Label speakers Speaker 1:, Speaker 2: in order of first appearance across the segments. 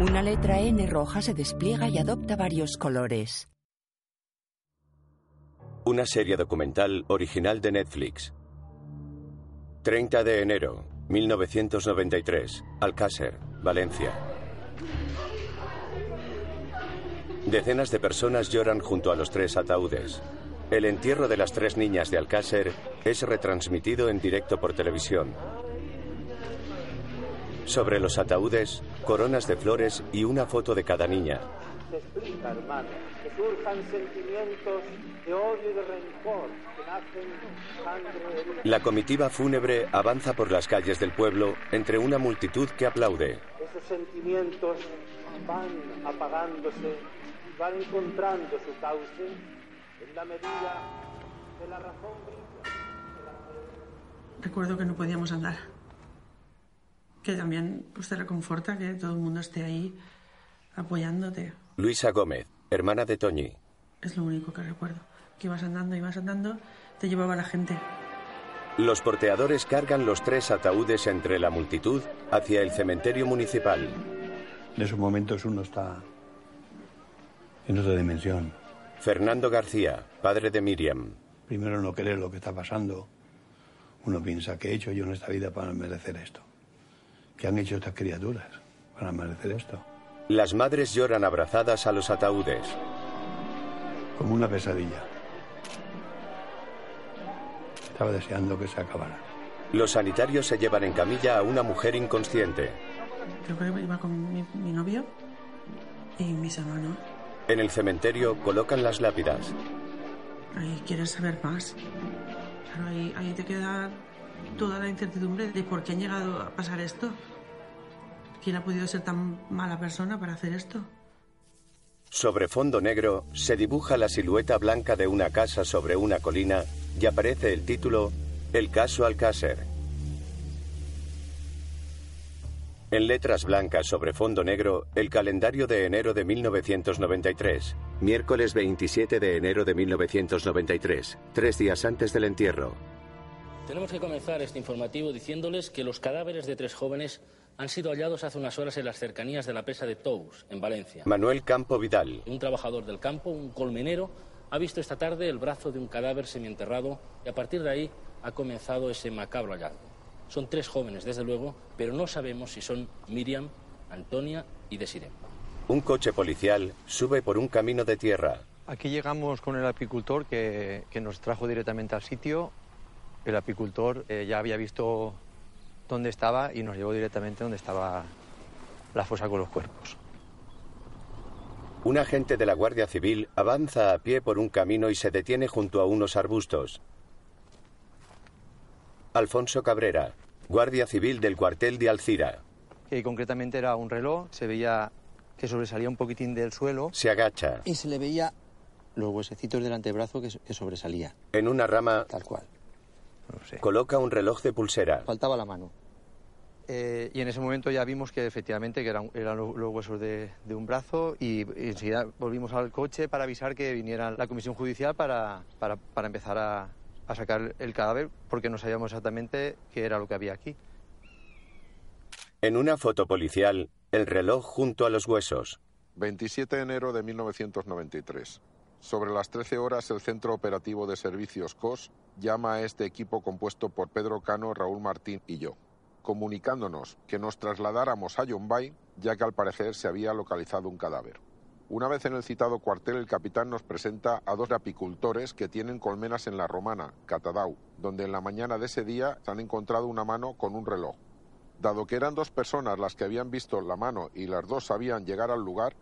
Speaker 1: Una letra N roja se despliega y adopta varios colores.
Speaker 2: Una serie documental original de Netflix. 30 de enero, 1993, Alcácer, Valencia. Decenas de personas lloran junto a los tres ataúdes. El entierro de las tres niñas de Alcácer es retransmitido en directo por televisión. Sobre los ataúdes, coronas de flores y una foto de cada niña.
Speaker 3: explica, hermano, que surjan sentimientos de odio y de rencor, que nacen sangre.
Speaker 2: La comitiva fúnebre avanza por las calles del pueblo entre una multitud que aplaude.
Speaker 3: Esos sentimientos van apagándose, van encontrando su cauce en la medida de la razón brilla.
Speaker 4: Recuerdo que no podíamos andar. Que también pues, te reconforta que todo el mundo esté ahí apoyándote.
Speaker 2: Luisa Gómez, hermana de Toñi.
Speaker 4: Es lo único que recuerdo. Que ibas andando, ibas andando, te llevaba la gente.
Speaker 2: Los porteadores cargan los tres ataúdes entre la multitud hacia el cementerio municipal.
Speaker 5: En esos momentos uno está en otra dimensión.
Speaker 2: Fernando García, padre de Miriam.
Speaker 5: Primero no creer lo que está pasando. Uno piensa, ¿qué he hecho yo en esta vida para merecer esto? ¿Qué han hecho estas criaturas para merecer esto?
Speaker 2: Las madres lloran abrazadas a los ataúdes.
Speaker 5: Como una pesadilla. Estaba deseando que se acabara.
Speaker 2: Los sanitarios se llevan en camilla a una mujer inconsciente.
Speaker 4: Creo que iba con mi, mi novio y mis hermanos.
Speaker 2: En el cementerio colocan las lápidas.
Speaker 4: Ahí quieres saber más. Claro, ahí, ahí te queda toda la incertidumbre de por qué ha llegado a pasar esto. ¿Quién ha podido ser tan mala persona para hacer esto?
Speaker 2: Sobre fondo negro se dibuja la silueta blanca de una casa sobre una colina y aparece el título El caso Alcácer. En letras blancas sobre fondo negro, el calendario de enero de 1993. Miércoles 27 de enero de 1993, tres días antes del entierro.
Speaker 6: Tenemos que comenzar este informativo diciéndoles que los cadáveres de tres jóvenes han sido hallados hace unas horas en las cercanías de la presa de Tous, en Valencia.
Speaker 2: Manuel Campo Vidal.
Speaker 6: Un trabajador del campo, un colmenero, ha visto esta tarde el brazo de un cadáver semienterrado y a partir de ahí ha comenzado ese macabro hallazgo. Son tres jóvenes, desde luego, pero no sabemos si son Miriam, Antonia y Desiree.
Speaker 2: Un coche policial sube por un camino de tierra.
Speaker 7: Aquí llegamos con el apicultor que, que nos trajo directamente al sitio. El apicultor eh, ya había visto dónde estaba y nos llevó directamente donde estaba la fosa con los cuerpos.
Speaker 2: Un agente de la Guardia Civil avanza a pie por un camino y se detiene junto a unos arbustos. Alfonso Cabrera, Guardia Civil del cuartel de Alcira.
Speaker 7: Y concretamente era un reloj, se veía que sobresalía un poquitín del suelo
Speaker 2: Se agacha.
Speaker 7: y se le veía los huesecitos del antebrazo que, que sobresalía,
Speaker 2: En una rama
Speaker 7: tal cual. No sé.
Speaker 2: coloca un reloj de pulsera.
Speaker 7: Faltaba la mano. Eh, y en ese momento ya vimos que efectivamente que eran, eran lo- los huesos de, de un brazo y, y enseguida volvimos al coche para avisar que viniera la comisión judicial para, para, para empezar a, a sacar el cadáver porque no sabíamos exactamente qué era lo que había aquí.
Speaker 2: En una foto policial, el reloj junto a los huesos.
Speaker 8: 27 de enero de 1993. Sobre las 13 horas, el Centro Operativo de Servicios COS llama a este equipo compuesto por Pedro Cano, Raúl Martín y yo, comunicándonos que nos trasladáramos a Yombay, ya que al parecer se había localizado un cadáver. Una vez en el citado cuartel, el capitán nos presenta a dos apicultores que tienen colmenas en la Romana, Catadau, donde en la mañana de ese día se han encontrado una mano con un reloj. Dado que eran dos personas las que habían visto la mano y las dos sabían llegar al lugar,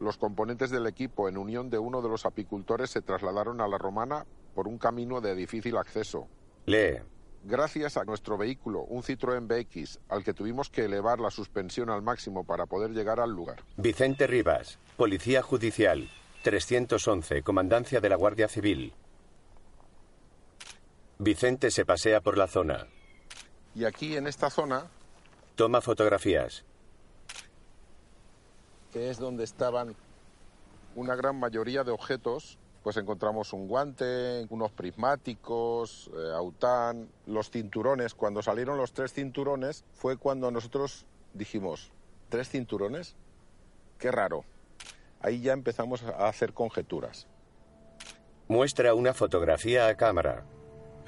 Speaker 8: los componentes del equipo, en unión de uno de los apicultores, se trasladaron a la Romana por un camino de difícil acceso.
Speaker 2: Lee.
Speaker 8: Gracias a nuestro vehículo, un Citroën BX, al que tuvimos que elevar la suspensión al máximo para poder llegar al lugar.
Speaker 2: Vicente Rivas, Policía Judicial. 311, Comandancia de la Guardia Civil. Vicente se pasea por la zona.
Speaker 8: Y aquí, en esta zona,
Speaker 2: Toma fotografías.
Speaker 8: Que es donde estaban una gran mayoría de objetos, pues encontramos un guante, unos prismáticos, eh, aután, los cinturones. Cuando salieron los tres cinturones fue cuando nosotros dijimos, ¿tres cinturones? qué raro. Ahí ya empezamos a hacer conjeturas.
Speaker 2: Muestra una fotografía a cámara.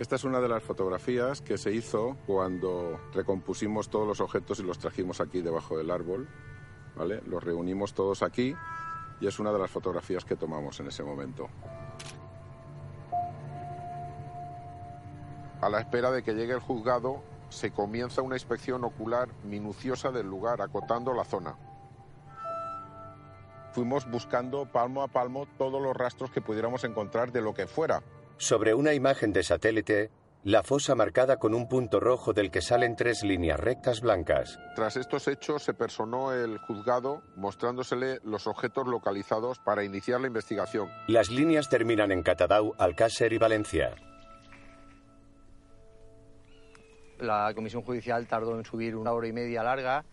Speaker 8: Esta es una de las fotografías que se hizo cuando recompusimos todos los objetos y los trajimos aquí debajo del árbol. Los reunimos todos aquí y es una de las fotografías que tomamos en ese momento. A la espera de que llegue el juzgado, se comienza una inspección ocular minuciosa del lugar, acotando la zona. Fuimos buscando palmo a palmo todos los rastros que pudiéramos encontrar de lo que fuera.
Speaker 2: Sobre una imagen de satélite, la fosa marcada con un punto rojo del que salen tres líneas rectas blancas.
Speaker 8: Tras estos hechos se personó el juzgado mostrándosele los objetos localizados para iniciar la investigación.
Speaker 2: Las líneas terminan en Catadau, Alcácer y Valencia.
Speaker 7: La comisión judicial tardó en subir una hora y media larga.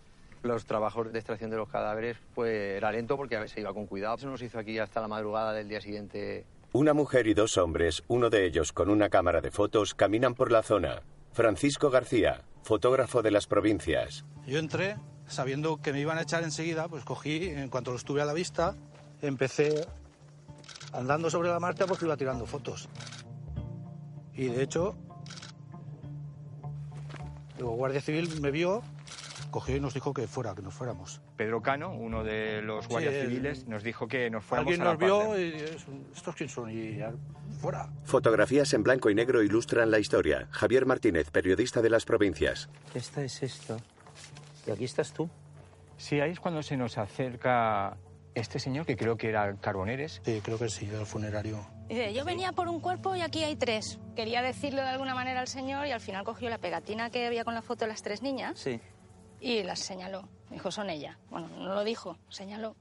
Speaker 7: Los trabajos de extracción de los cadáveres pues era lento porque se iba con cuidado. Se nos hizo aquí hasta la madrugada del día siguiente.
Speaker 2: Una mujer y dos hombres, uno de ellos con una cámara de fotos, caminan por la zona. Francisco García, fotógrafo de las provincias.
Speaker 9: Yo entré sabiendo que me iban a echar enseguida, pues cogí, en cuanto los tuve a la vista, empecé andando sobre la marcha pues iba tirando fotos. Y de hecho, el Guardia Civil me vio, cogió y nos dijo que fuera, que nos fuéramos.
Speaker 10: Pedro Cano, uno de los guardias
Speaker 9: Sí, el-
Speaker 10: civiles, nos dijo que nos fuéramos
Speaker 9: Alguien
Speaker 10: a la
Speaker 9: nos vio
Speaker 10: parte.
Speaker 9: y es- estos quién son y fuera.
Speaker 2: Fotografías en blanco y negro ilustran la historia. Javier Martínez, periodista de las provincias.
Speaker 11: Esta es esto. Y aquí estás tú.
Speaker 10: Sí, ahí es cuando se nos acerca este señor, que creo que era Carboneres.
Speaker 9: Sí, creo que sí, del funerario.
Speaker 12: Dice, yo venía por un cuerpo y aquí hay tres. Quería decirlo de alguna manera al señor y al final cogió la pegatina que había con la foto de las tres niñas
Speaker 11: Sí.
Speaker 12: Y las señaló. Dijo, son ellas. Bueno, no lo dijo, señaló.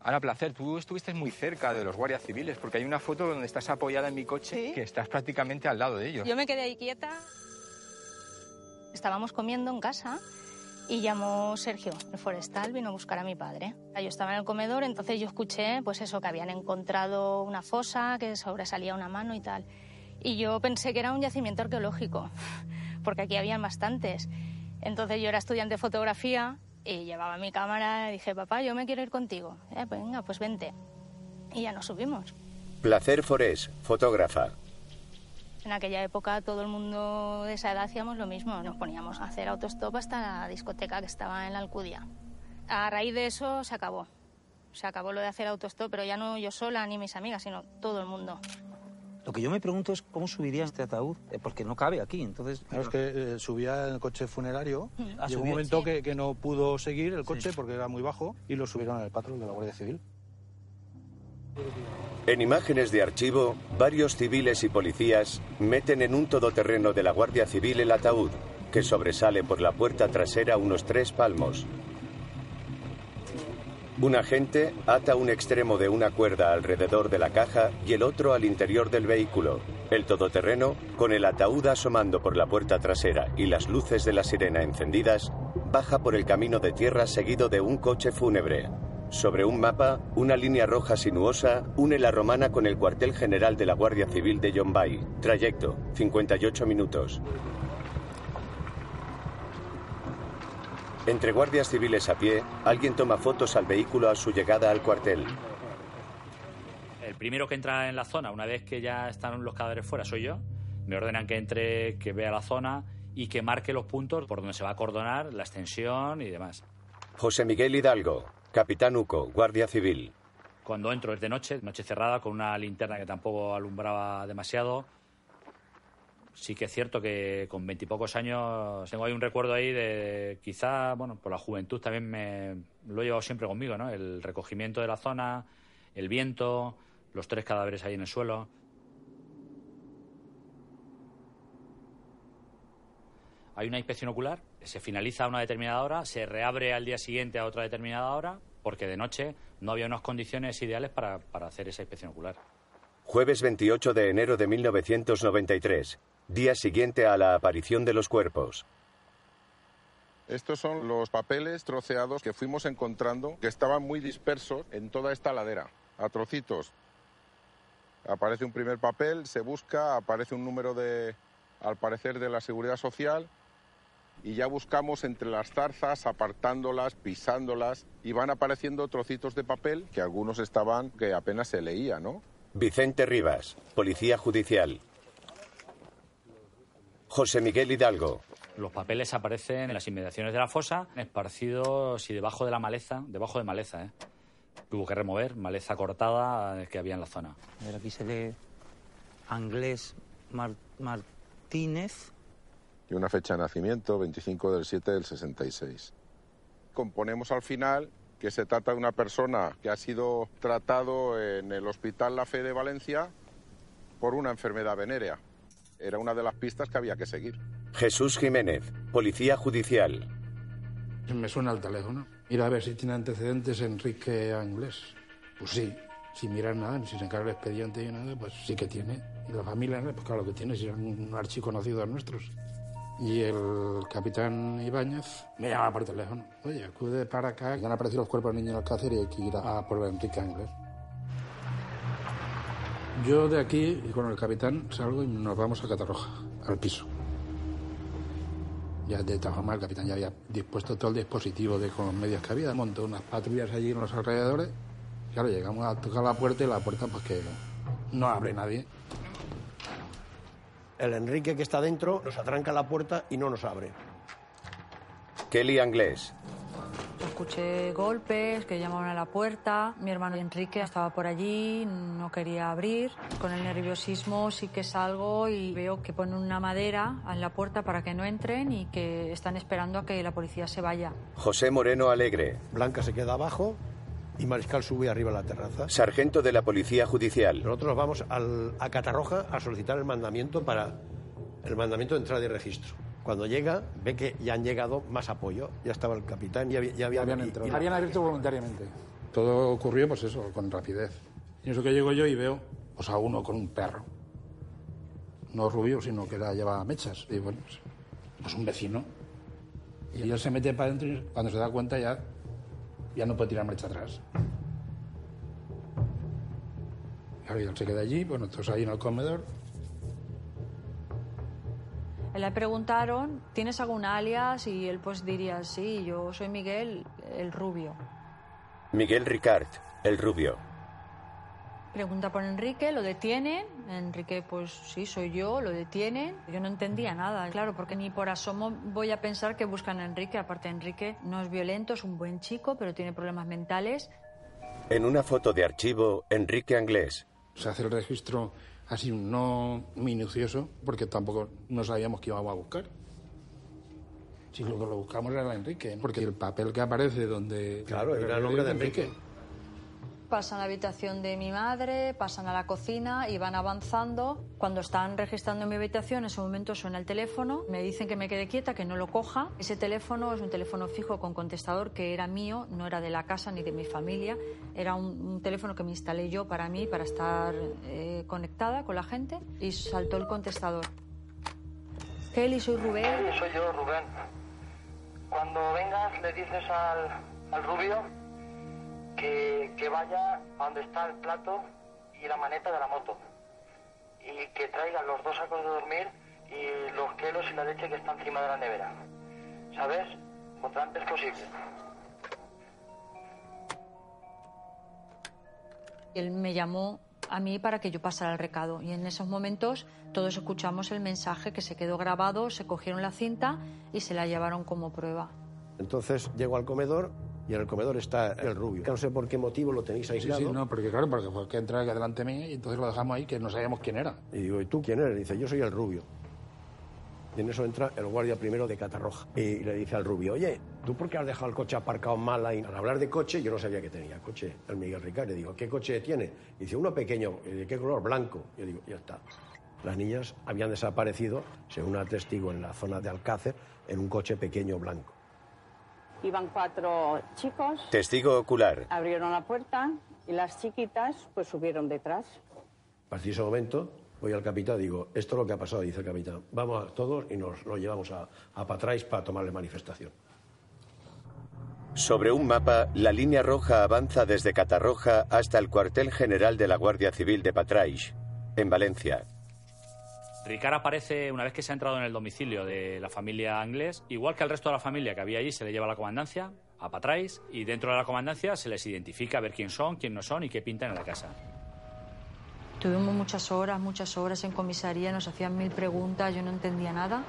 Speaker 10: Ahora, placer, tú estuviste muy cerca de los guardias civiles, porque hay una foto donde estás apoyada en mi coche, que estás prácticamente al lado de ellos.
Speaker 12: Yo me quedé ahí quieta. Estábamos comiendo en casa y llamó Sergio, el forestal, vino a buscar a mi padre. Yo estaba en el comedor, entonces yo escuché, pues eso, que habían encontrado una fosa, que sobresalía una mano y tal. Y yo pensé que era un yacimiento arqueológico, porque aquí habían bastantes. Entonces yo era estudiante de fotografía y llevaba mi cámara y dije, papá, yo me quiero ir contigo. Eh, pues venga, pues vente. Y ya nos subimos.
Speaker 2: Placer Forés, fotógrafa.
Speaker 12: En aquella época todo el mundo de esa edad hacíamos lo mismo, nos poníamos a hacer autostop hasta la discoteca que estaba en la Alcudia. A raíz de eso se acabó. Se acabó lo de hacer autostop, pero ya no yo sola ni mis amigas, sino todo el mundo.
Speaker 11: Lo que yo me pregunto es cómo subiría este ataúd, Eh, porque no cabe aquí, entonces...
Speaker 9: Claro, es que eh, subía en el coche funerario.
Speaker 11: Ah,
Speaker 9: Llegó un momento
Speaker 11: Sí.
Speaker 9: que, que no pudo seguir el coche
Speaker 11: Sí.
Speaker 9: porque era muy bajo y lo subieron al patrón de la Guardia Civil.
Speaker 2: En imágenes de archivo, varios civiles y policías meten en un todoterreno de la Guardia Civil el ataúd, que sobresale por la puerta trasera unos tres palmos. Un agente ata un extremo de una cuerda alrededor de la caja y el otro al interior del vehículo. El todoterreno, con el ataúd asomando por la puerta trasera y las luces de la sirena encendidas, baja por el camino de tierra seguido de un coche fúnebre. Sobre un mapa, una línea roja sinuosa une la romana con el cuartel general de la Guardia Civil de Yombay. Trayecto, 58 minutos. Entre guardias civiles a pie, alguien toma fotos al vehículo a su llegada al cuartel.
Speaker 13: El primero que entra en la zona, una vez que ya están los cadáveres fuera, soy yo. Me ordenan que entre, que vea la zona y que marque los puntos por donde se va a acordonar, la extensión y demás.
Speaker 2: José Miguel Hidalgo, capitán UCO, Guardia Civil.
Speaker 13: Cuando entro es de noche, noche cerrada, con una linterna que tampoco alumbraba demasiado. Sí que es cierto que con veintipocos años tengo ahí un recuerdo ahí de quizá, bueno, por la juventud también me lo he llevado siempre conmigo, ¿no? El recogimiento de la zona, el viento, los tres cadáveres ahí en el suelo. Hay una inspección ocular, se finaliza a una determinada hora, se reabre al día siguiente a otra determinada hora, porque de noche no había unas condiciones ideales para, para hacer esa inspección ocular.
Speaker 2: Jueves 28 de enero de 1993, día siguiente a la aparición de los cuerpos.
Speaker 8: Estos son los papeles troceados que fuimos encontrando que estaban muy dispersos en toda esta ladera, a trocitos. Aparece un primer papel, se busca, aparece un número de, al parecer, de la seguridad social y ya buscamos entre las zarzas, apartándolas, pisándolas, y van apareciendo trocitos de papel que algunos estaban que apenas se leía, ¿no?
Speaker 2: Vicente Rivas, Policía Judicial. José Miguel Hidalgo.
Speaker 13: Los papeles aparecen en las inmediaciones de la fosa, esparcidos y debajo de la maleza, debajo de maleza, ¿eh? Tuvo que remover maleza cortada que había en la zona.
Speaker 11: A ver, aquí se lee Anglés Mar- Martínez.
Speaker 8: Y una fecha de nacimiento, 25 del 7 del 66. Componemos al final que se trata de una persona que ha sido tratado en el Hospital La Fe de Valencia por una enfermedad venérea. Era una de las pistas que había que seguir.
Speaker 2: Jesús Jiménez, Policía Judicial.
Speaker 14: Me suena el teléfono. Mira a ver si tiene antecedentes Enrique Anglés. Pues sí, sin mirar nada, sin sacar el expediente y nada, pues sí que tiene. Y la familia, pues claro que tiene, si es un archiconocido nuestros. Y el capitán Ibáñez me llama por teléfono. Oye, acude para acá, que han aparecido los cuerpos del niño en Alcácer y hay que ir a, a por Enrique Anglés. Yo de aquí, y con el capitán, salgo y nos vamos a Catarroja, al piso. Ya de todas formas el capitán ya había dispuesto todo el dispositivo de con los medios que había, montó unas patrullas allí en los alrededores. Claro, llegamos a tocar la puerta y la puerta pues que no abre nadie.
Speaker 15: El Enrique que está dentro nos atranca la puerta y no nos abre.
Speaker 2: Kelly Anglés.
Speaker 16: Escuché golpes que llamaban a la puerta. Mi hermano Enrique estaba por allí, no quería abrir. Con el nerviosismo sí que salgo y veo que ponen una madera en la puerta para que no entren y que están esperando a que la policía se vaya.
Speaker 2: José Moreno Alegre.
Speaker 15: Blanca se queda abajo y Mariscal sube arriba a la terraza.
Speaker 2: Sargento de la Policía Judicial.
Speaker 15: Nosotros vamos al- a Catarroja a solicitar el mandamiento para el mandamiento de entrada y registro. Cuando llega, ve que ya han llegado más apoyo. Ya estaba el capitán, ya había... Ya había
Speaker 14: Habían
Speaker 15: y-
Speaker 14: entrado.
Speaker 15: y-
Speaker 14: Habían abierto voluntariamente. Todo ocurrió, pues eso, con rapidez. Y eso que llego yo y veo pues, a uno con un perro. No rubio, sino que la lleva mechas. Y bueno, pues, pues un vecino. Y él se mete para adentro y cuando se da cuenta ya, ya no puede tirar marcha atrás. Claro, y él se queda allí, pues nosotros ahí en el comedor.
Speaker 16: Le preguntaron, ¿tienes algún alias? Y él pues diría, sí, yo soy Miguel, el rubio.
Speaker 2: Miguel Ricard, el rubio.
Speaker 16: Pregunta por Enrique, lo detienen. Enrique, pues sí, soy yo, lo detienen. Yo no entendía nada, claro, porque ni por asomo voy a pensar que buscan a Enrique. Aparte, Enrique no es violento, es un buen chico, pero tiene problemas mentales.
Speaker 2: En una foto de archivo, Enrique Anglés.
Speaker 14: Se hace el registro así no minucioso, porque tampoco no sabíamos qué íbamos a buscar. Si lo que lo buscamos era Enrique, porque el papel que aparece donde...
Speaker 15: Claro, era el nombre de Enrique.
Speaker 16: Pasan a la habitación de mi madre, pasan a la cocina y van avanzando. Cuando están registrando mi habitación, en ese momento suena el teléfono. Me dicen que me quede quieta, que no lo coja. Ese teléfono es un teléfono fijo con contestador que era mío, no era de la casa ni de mi familia. Era un, teléfono que me instalé yo para mí, para estar eh, conectada con la gente. Y saltó el contestador. Kelly, soy Rubén.
Speaker 17: Soy yo, Rubén. Cuando vengas le dices al rubio que, que vaya a donde está el plato y la maneta de la moto. Y que traigan los dos sacos de dormir y los quelos y la leche que está encima de la nevera. ¿Sabes? Cuanto antes posible.
Speaker 16: Él me llamó a mí para que yo pasara el recado y en esos momentos todos escuchamos el mensaje que se quedó grabado, se cogieron la cinta y se la llevaron como prueba.
Speaker 15: Entonces llego al comedor y en el comedor está el rubio. No sé por qué motivo lo tenéis
Speaker 14: Sí,
Speaker 15: aislado.
Speaker 14: sí, no, porque claro, porque fue que entra aquí delante mí y entonces lo dejamos ahí que no sabíamos quién era.
Speaker 15: Y digo, ¿y tú quién eres? Dice, yo soy el rubio. Y en eso entra el guardia primero de Catarroja. Y le dice al rubio, oye, ¿tú por qué has dejado el coche aparcado mal ahí? Al hablar de coche, yo no sabía que tenía coche el Miguel Ricard. Le digo, ¿qué coche tiene? Y dice, uno pequeño. Y ¿De qué color? Blanco. Yo digo, ya está. Las niñas habían desaparecido, según testigo en la zona de Alcácer, en un coche pequeño blanco.
Speaker 18: Iban cuatro chicos,
Speaker 2: Testigo ocular.
Speaker 18: abrieron la puerta y las chiquitas pues subieron detrás.
Speaker 15: A partir de ese momento voy al capitán y digo, esto es lo que ha pasado, dice el capitán. Vamos a todos y nos lo llevamos a, a Patrais para tomarle manifestación.
Speaker 2: Sobre un mapa, la línea roja avanza desde Catarroja hasta el cuartel general de la Guardia Civil de Patraix, en Valencia.
Speaker 13: Ricard aparece una vez que se ha entrado en el domicilio de la familia inglés, igual que al resto de la familia que había allí, se le lleva a la comandancia, a Patrais, y dentro de la comandancia se les identifica a ver quién son, quién no son y qué pintan en la casa.
Speaker 16: Tuvimos muchas horas, muchas horas en comisaría, nos hacían mil preguntas, yo no entendía nada.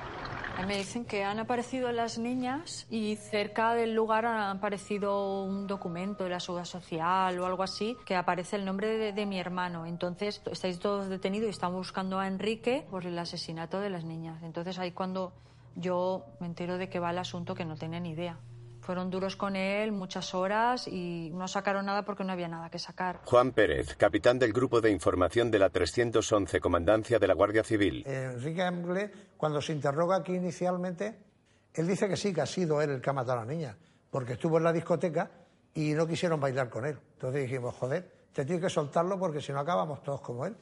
Speaker 16: Me dicen que han aparecido las niñas y cerca del lugar ha aparecido un documento de la seguridad social o algo así que aparece el nombre de, mi hermano. Entonces estáis todos detenidos y estamos buscando a Enrique por el asesinato de las niñas. Entonces ahí cuando yo me entero de que va el asunto que no tenía ni idea. Fueron duros con él muchas horas y no sacaron nada porque no había nada que sacar.
Speaker 2: Juan Pérez, capitán del Grupo de Información de la 311 Comandancia de la Guardia Civil.
Speaker 19: Enrique Anglés, cuando se interroga aquí inicialmente, él dice que sí, que ha sido él el que ha matado a la niña, porque estuvo en la discoteca y no quisieron bailar con él. Entonces dijimos, joder, te tienes que soltarlo porque si no acabamos todos como él,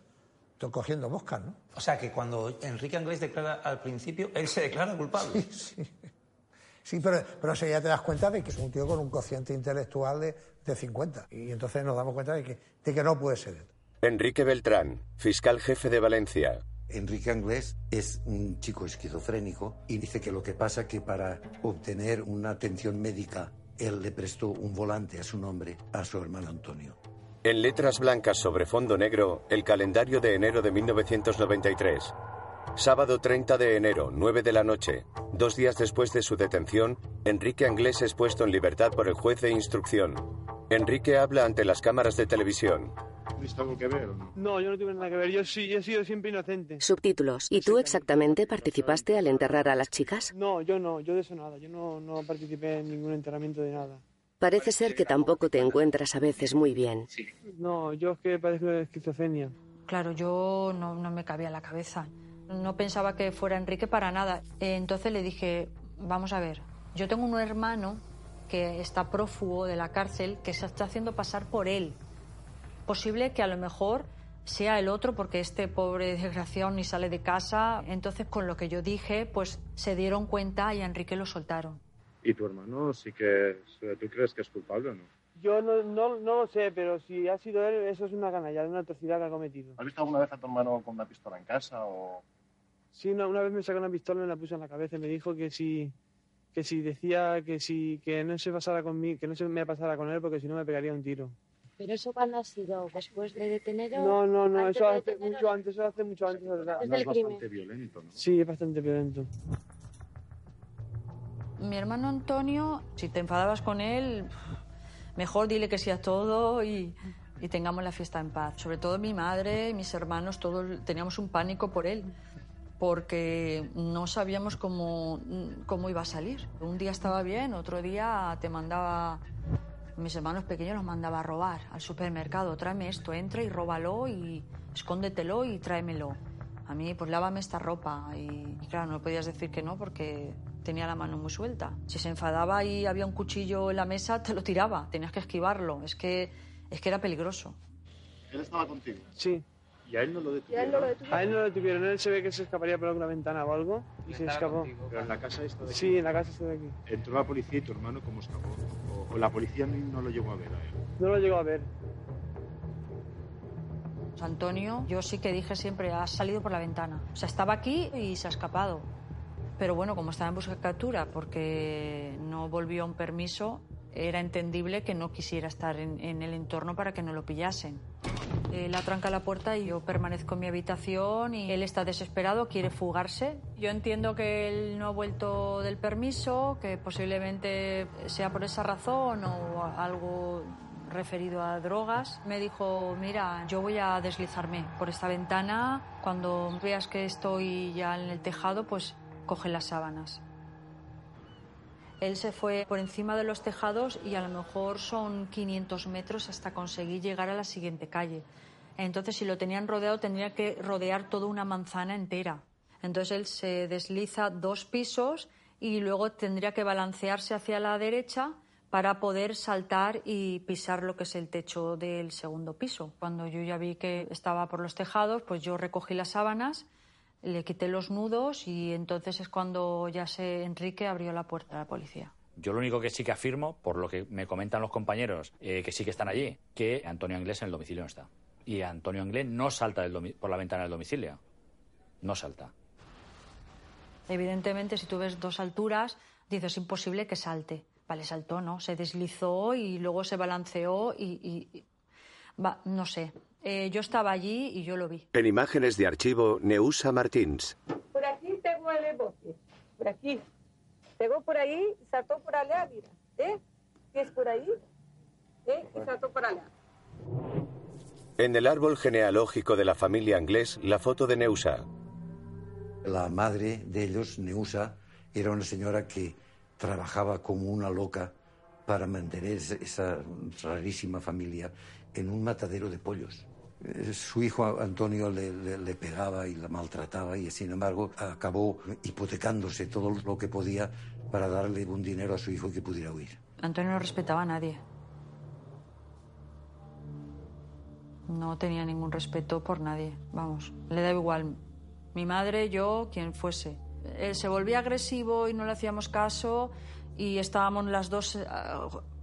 Speaker 19: cogiendo moscas, ¿no?
Speaker 11: O sea que cuando Enrique Anglés declara al principio, él se declara culpable.
Speaker 19: Sí, sí. Sí, pero, pero ya te das cuenta de que es un tío con un cociente intelectual de, de 50. Y entonces nos damos cuenta de que, de que no puede ser él.
Speaker 2: Enrique Beltrán, fiscal jefe de Valencia.
Speaker 20: Enrique Anglés es un chico esquizofrénico y dice que lo que pasa que para obtener una atención médica él le prestó un volante a su nombre a su hermano Antonio.
Speaker 2: En letras blancas sobre fondo negro, el calendario de enero de 1993. Sábado 30 de enero, 9 de la noche. Dos días después de su detención, Enrique Anglés es puesto en libertad por el juez de instrucción. Enrique habla ante las cámaras de televisión.
Speaker 21: ¿Tuviste algo que ver o no?
Speaker 22: Yo no tuve nada que ver. Yo sí, yo he sido siempre inocente.
Speaker 23: Subtítulos. ¿Y tú exactamente participaste al enterrar a las chicas?
Speaker 22: No, yo no, yo de eso nada. Yo no, no participé en ningún enterramiento de nada.
Speaker 23: Parece ser que tampoco te encuentras a veces muy bien.
Speaker 22: No, yo es que padezco de esquizofrenia.
Speaker 16: Claro, yo no, no me cabía la cabeza. No pensaba que fuera Enrique para nada. Entonces le dije, vamos a ver, yo tengo un hermano que está prófugo de la cárcel que se está haciendo pasar por él. Posible que a lo mejor sea el otro porque este pobre desgraciado ni sale de casa. Entonces con lo que yo dije, pues se dieron cuenta y a Enrique lo soltaron.
Speaker 21: ¿Y tu hermano sí que tú crees que es culpable o no?
Speaker 22: Yo no, no, no lo sé, pero si ha sido él, eso es una canalla, una atrocidad que ha cometido.
Speaker 21: ¿Has visto alguna vez a tu hermano con una pistola en casa o...?
Speaker 22: Sí, una, una vez me sacó una pistola y me la puse en la cabeza y me dijo que si, que si decía que si que no se pasara conmigo, que no se me pasara con él porque si no me pegaría un tiro.
Speaker 24: ¿Pero eso cuándo ha sido? ¿Después de detenerlo?
Speaker 22: No, no, no,
Speaker 24: ¿Antes
Speaker 22: eso
Speaker 24: de
Speaker 22: hace mucho antes, eso hace mucho antes. ¿verdad?
Speaker 24: Antes del crimen.
Speaker 21: violento, ¿no?
Speaker 22: Sí, es bastante violento.
Speaker 16: Mi hermano Antonio, si te enfadabas con él, mejor dile que sí a todo y, y tengamos la fiesta en paz. Sobre todo mi madre, mis hermanos, todos teníamos un pánico por él, porque no sabíamos cómo, cómo iba a salir. Un día estaba bien, otro día te mandaba, mis hermanos pequeños los mandaba a robar al supermercado. Tráeme esto, entra y róbalo y escóndetelo y tráemelo. A mí, pues lávame esta ropa. Y, y claro, no podías decir que no porque tenía la mano muy suelta. Si se enfadaba y había un cuchillo en la mesa, te lo tiraba, tenías que esquivarlo. Es que, es que era peligroso.
Speaker 21: ¿Él estaba contigo?
Speaker 22: Sí.
Speaker 21: ¿Y a él no lo
Speaker 22: A
Speaker 21: detuvieron?
Speaker 22: él no lo detuvieron, él se ve que se escaparía por alguna ventana o algo y se escapó.
Speaker 21: Pero en la casa esta de aquí.
Speaker 22: Sí, en la casa está de aquí.
Speaker 21: ¿Entró la policía y tu hermano cómo escapó? ¿O, o la policía no lo llegó a ver a él?
Speaker 22: No lo llegó a ver.
Speaker 16: Antonio, yo sí que dije siempre, ha salido por la ventana. O sea, estaba aquí y se ha escapado. Pero bueno, como estaba en busca de captura porque no volvió a un permiso, era entendible que no quisiera estar en, en el entorno para que no lo pillasen. Él atranca la puerta y yo permanezco en mi habitación y él está desesperado, quiere fugarse. Yo entiendo que él no ha vuelto del permiso, que posiblemente sea por esa razón o algo referido a drogas. Me dijo, mira, yo voy a deslizarme por esta ventana. Cuando veas que estoy ya en el tejado, pues coge las sábanas. Él se fue por encima de los tejados y a lo mejor son 500 metros hasta conseguir llegar a la siguiente calle. Entonces, si lo tenían rodeado, tendría que rodear toda una manzana entera. Entonces, él se desliza dos pisos y luego tendría que balancearse hacia la derecha para poder saltar y pisar lo que es el techo del segundo piso. Cuando yo ya vi que estaba por los tejados, pues yo recogí las sábanas, le quité los nudos y entonces es cuando ya se Enrique abrió la puerta a la policía.
Speaker 13: Yo lo único que sí que afirmo, por lo que me comentan los compañeros eh, que sí que están allí, que Antonio Anglés en el domicilio no está. Y Antonio Anglés no salta del por la ventana del domicilio. no salta.
Speaker 16: Evidentemente, si tú ves dos alturas, dices, es imposible que salte. Vale, saltó, ¿no? Se deslizó y luego se balanceó y... y- y- va, no sé. Eh, yo estaba allí y yo lo vi.
Speaker 2: En imágenes de archivo, Neusa Martins.
Speaker 25: Por aquí pegó el bote. Por aquí. Pegó por ahí, saltó por allá, mira. ¿Eh? Es por ahí. ¿Eh? Y saltó por allá.
Speaker 2: En el árbol genealógico de la familia Anglés, la foto de Neusa.
Speaker 20: La madre de ellos, Neusa, era una señora que trabajaba como una loca para mantener esa- esa rarísima familia en un matadero de pollos. Su hijo Antonio le, pegaba y la maltrataba y sin embargo acabó hipotecándose todo lo que podía para darle un dinero a su hijo que pudiera huir.
Speaker 16: Antonio no respetaba a nadie. No tenía ningún respeto por nadie. Vamos, le daba igual. Mi madre, yo, quien fuese. Él se volvía agresivo y no le hacíamos caso y estábamos las dos eh,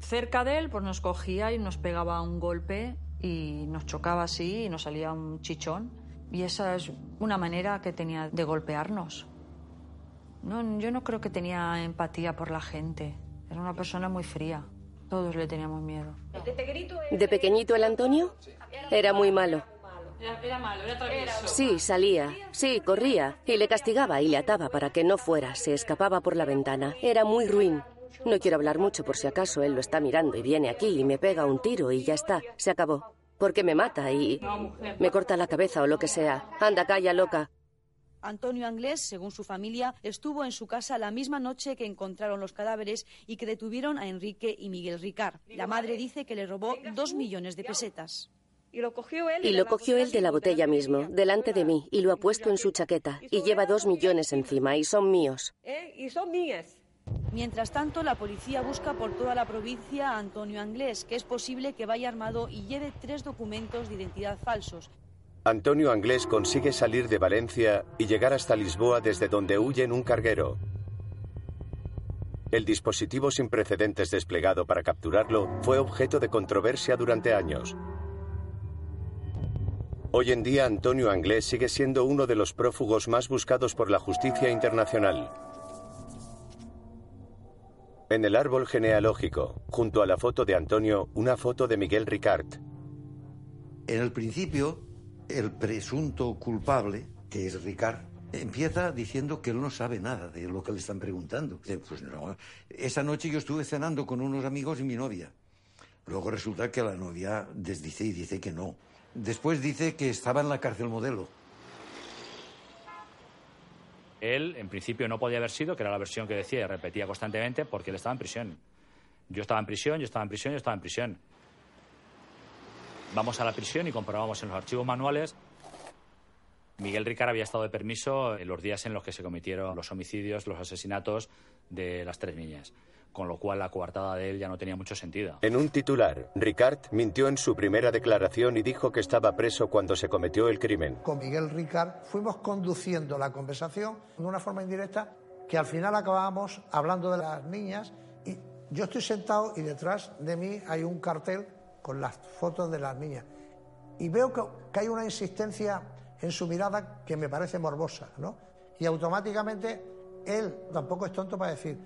Speaker 16: cerca de él, pues nos cogía y nos pegaba un golpe y nos chocaba así y nos salía un chichón. Y esa es una manera que tenía de golpearnos. No, yo no creo que tenía empatía por la gente. Era una persona muy fría. Todos le teníamos miedo.
Speaker 23: ¿De pequeñito el Antonio? Era muy malo.
Speaker 16: Era, malo, era travieso.
Speaker 23: Sí, salía. Sí, corría. Y le castigaba y le ataba para que no fuera. Se escapaba por la ventana. Era muy ruin. No quiero hablar mucho por si acaso él lo está mirando y viene aquí y me pega un tiro y ya está. Se acabó. Porque me mata y me corta la cabeza o lo que sea. Anda, calla, loca.
Speaker 26: Antonio Anglés, según su familia, estuvo en su casa la misma noche que encontraron los cadáveres y que detuvieron a Enrique y Miguel Ricard. La madre dice que le robó dos millones de pesetas.
Speaker 25: Y lo cogió él.
Speaker 23: Y lo cogió él de la botella mismo, delante de mí, y lo ha puesto en su chaqueta. Y lleva dos millones encima, y son míos.
Speaker 25: ¿Eh? Y son mías.
Speaker 26: Mientras tanto, la policía busca por toda la provincia a Antonio Anglés, que es posible que vaya armado y lleve tres documentos de identidad falsos.
Speaker 2: Antonio Anglés consigue salir de Valencia y llegar hasta Lisboa desde donde huye en un carguero. El dispositivo sin precedentes desplegado para capturarlo fue objeto de controversia durante años. Hoy en día Antonio Anglés sigue siendo uno de los prófugos más buscados por la justicia internacional. En el árbol genealógico, junto a la foto de Antonio, una foto de Miguel Ricard.
Speaker 20: En el principio, el presunto culpable, que es Ricard, empieza diciendo que él no sabe nada de lo que le están preguntando. Pues no, esa noche yo estuve cenando con unos amigos y mi novia. Luego resulta que la novia desdice y dice que no. Después dice que estaba en la cárcel modelo.
Speaker 13: Él, en principio, no podía haber sido, que era la versión que decía y repetía constantemente, porque él estaba en prisión. Yo estaba en prisión, yo estaba en prisión, yo estaba en prisión. Vamos a la prisión y comprobamos en los archivos manuales. Miguel Ricard había estado de permiso en los días en los que se cometieron los homicidios, los asesinatos de las tres niñas, con lo cual la coartada de él ya no tenía mucho sentido.
Speaker 2: En un titular, Ricard mintió en su primera declaración y dijo que estaba preso cuando se cometió el crimen.
Speaker 19: Con Miguel Ricard fuimos conduciendo la conversación de una forma indirecta que al final acabábamos hablando de las niñas y yo estoy sentado y detrás de mí hay un cartel con las fotos de las niñas y veo que, que hay una insistencia en su mirada que me parece morbosa, ¿no? Y automáticamente él tampoco es tonto para decir,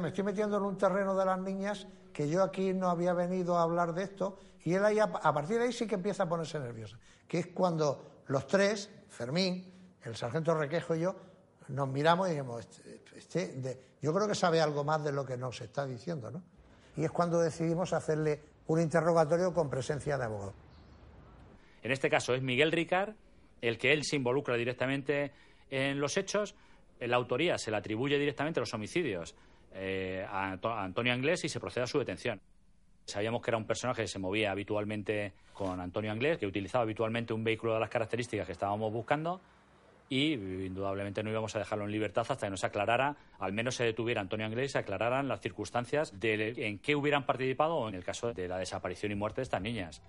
Speaker 19: me estoy metiendo en un terreno de las niñas que yo aquí no había venido a hablar de esto y él ahí a, partir de ahí sí que empieza a ponerse nervioso, que es cuando los tres, Fermín, el sargento Requejo y yo, nos miramos y dijimos, este, este yo creo que sabe algo más de lo que nos está diciendo, ¿no? Y es cuando decidimos hacerle un interrogatorio con presencia de abogado.
Speaker 13: En este caso es Miguel Ricard el que él se involucra directamente en los hechos. La autoría se le atribuye directamente a los homicidios eh, a, Anto- a Antonio Anglés y se procede a su detención. Sabíamos que era un personaje que se movía habitualmente con Antonio Anglés, que utilizaba habitualmente un vehículo de las características que estábamos buscando y indudablemente no íbamos a dejarlo en libertad hasta que no se aclarara, al menos se detuviera Antonio Anglés y se aclararan las circunstancias en qué hubieran participado en el caso de la desaparición y muerte de estas niñas.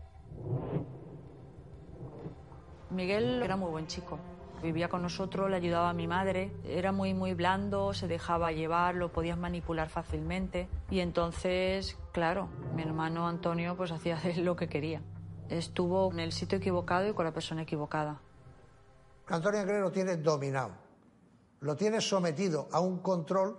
Speaker 16: Miguel era muy buen chico. Vivía con nosotros, le ayudaba a mi madre. Era muy, muy blando, se dejaba llevar, lo podías manipular fácilmente. Y entonces, claro, mi hermano Antonio pues hacía lo que quería. Estuvo en el sitio equivocado y con la persona equivocada.
Speaker 19: Antonio Anglés lo tiene dominado, lo tiene sometido a un control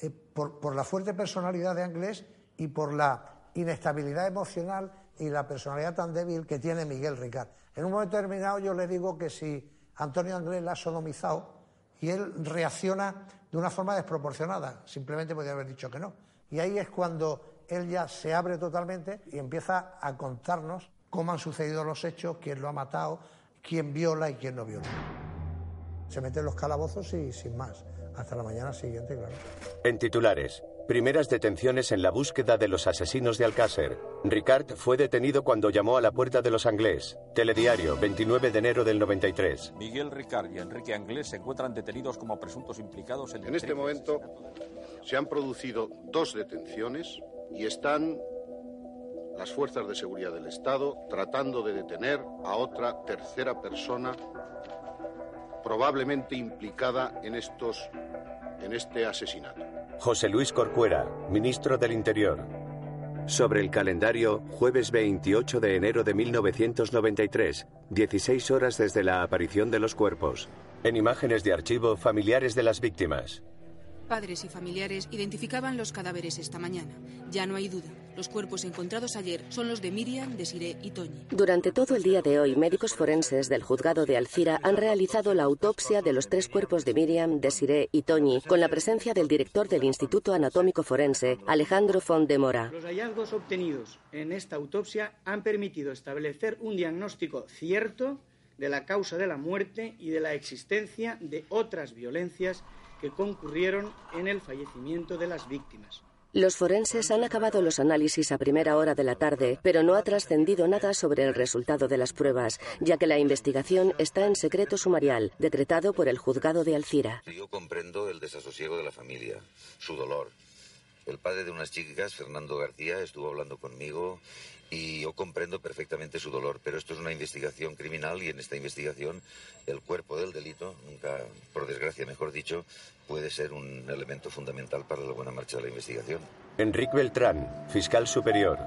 Speaker 19: eh, por, por la fuerte personalidad de Anglés y por la inestabilidad emocional y la personalidad tan débil que tiene Miguel Ricard. En un momento determinado yo le digo que si Antonio Anglés la ha sodomizado y él reacciona de una forma desproporcionada, simplemente podría haber dicho que no. Y ahí es cuando él ya se abre totalmente y empieza a contarnos cómo han sucedido los hechos, quién lo ha matado, quién viola y quién no viola. Se mete en los calabozos y sin más. Hasta la mañana siguiente, claro.
Speaker 2: En titulares, primeras detenciones en la búsqueda de los asesinos de Alcácer. Ricard fue detenido cuando llamó a la puerta de los Anglés. Telediario, 29 de enero del 93.
Speaker 21: Miguel Ricard y Enrique Anglés se encuentran detenidos como presuntos implicados en...
Speaker 27: En este momento se han producido dos detenciones y están las fuerzas de seguridad del Estado tratando de detener a otra tercera persona probablemente implicada en estos en este asesinato.
Speaker 2: José Luis Corcuera, ministro del Interior. Sobre el calendario, jueves 28 de enero de 1993, 16 horas desde la aparición de los cuerpos. En imágenes de archivo, familiares de las víctimas.
Speaker 28: Padres y familiares identificaban los cadáveres esta mañana. Ya no hay duda. Los cuerpos encontrados ayer son los de Miriam, Desiré y Toñi.
Speaker 23: Durante todo el día de hoy, médicos forenses del juzgado de Alcira han realizado la autopsia de los tres cuerpos de Miriam, Desiré y Toñi, con la presencia del director del Instituto Anatómico Forense, Alejandro Font de Mora.
Speaker 29: Los hallazgos obtenidos en esta autopsia han permitido establecer un diagnóstico cierto de la causa de la muerte y de la existencia de otras violencias que concurrieron en el fallecimiento de las víctimas.
Speaker 23: Los forenses han acabado los análisis a primera hora de la tarde, pero no ha trascendido nada sobre el resultado de las pruebas, ya que la investigación está en secreto sumarial, decretado por el juzgado de Alcira.
Speaker 30: Yo comprendo el desasosiego de la familia, su dolor. El padre de unas chicas, Fernando García, estuvo hablando conmigo y yo comprendo perfectamente su dolor, pero esto es una investigación criminal y en esta investigación el cuerpo del delito, nunca, por desgracia mejor dicho, puede ser un elemento fundamental para la buena marcha de la investigación.
Speaker 2: Enrique Beltrán, fiscal superior.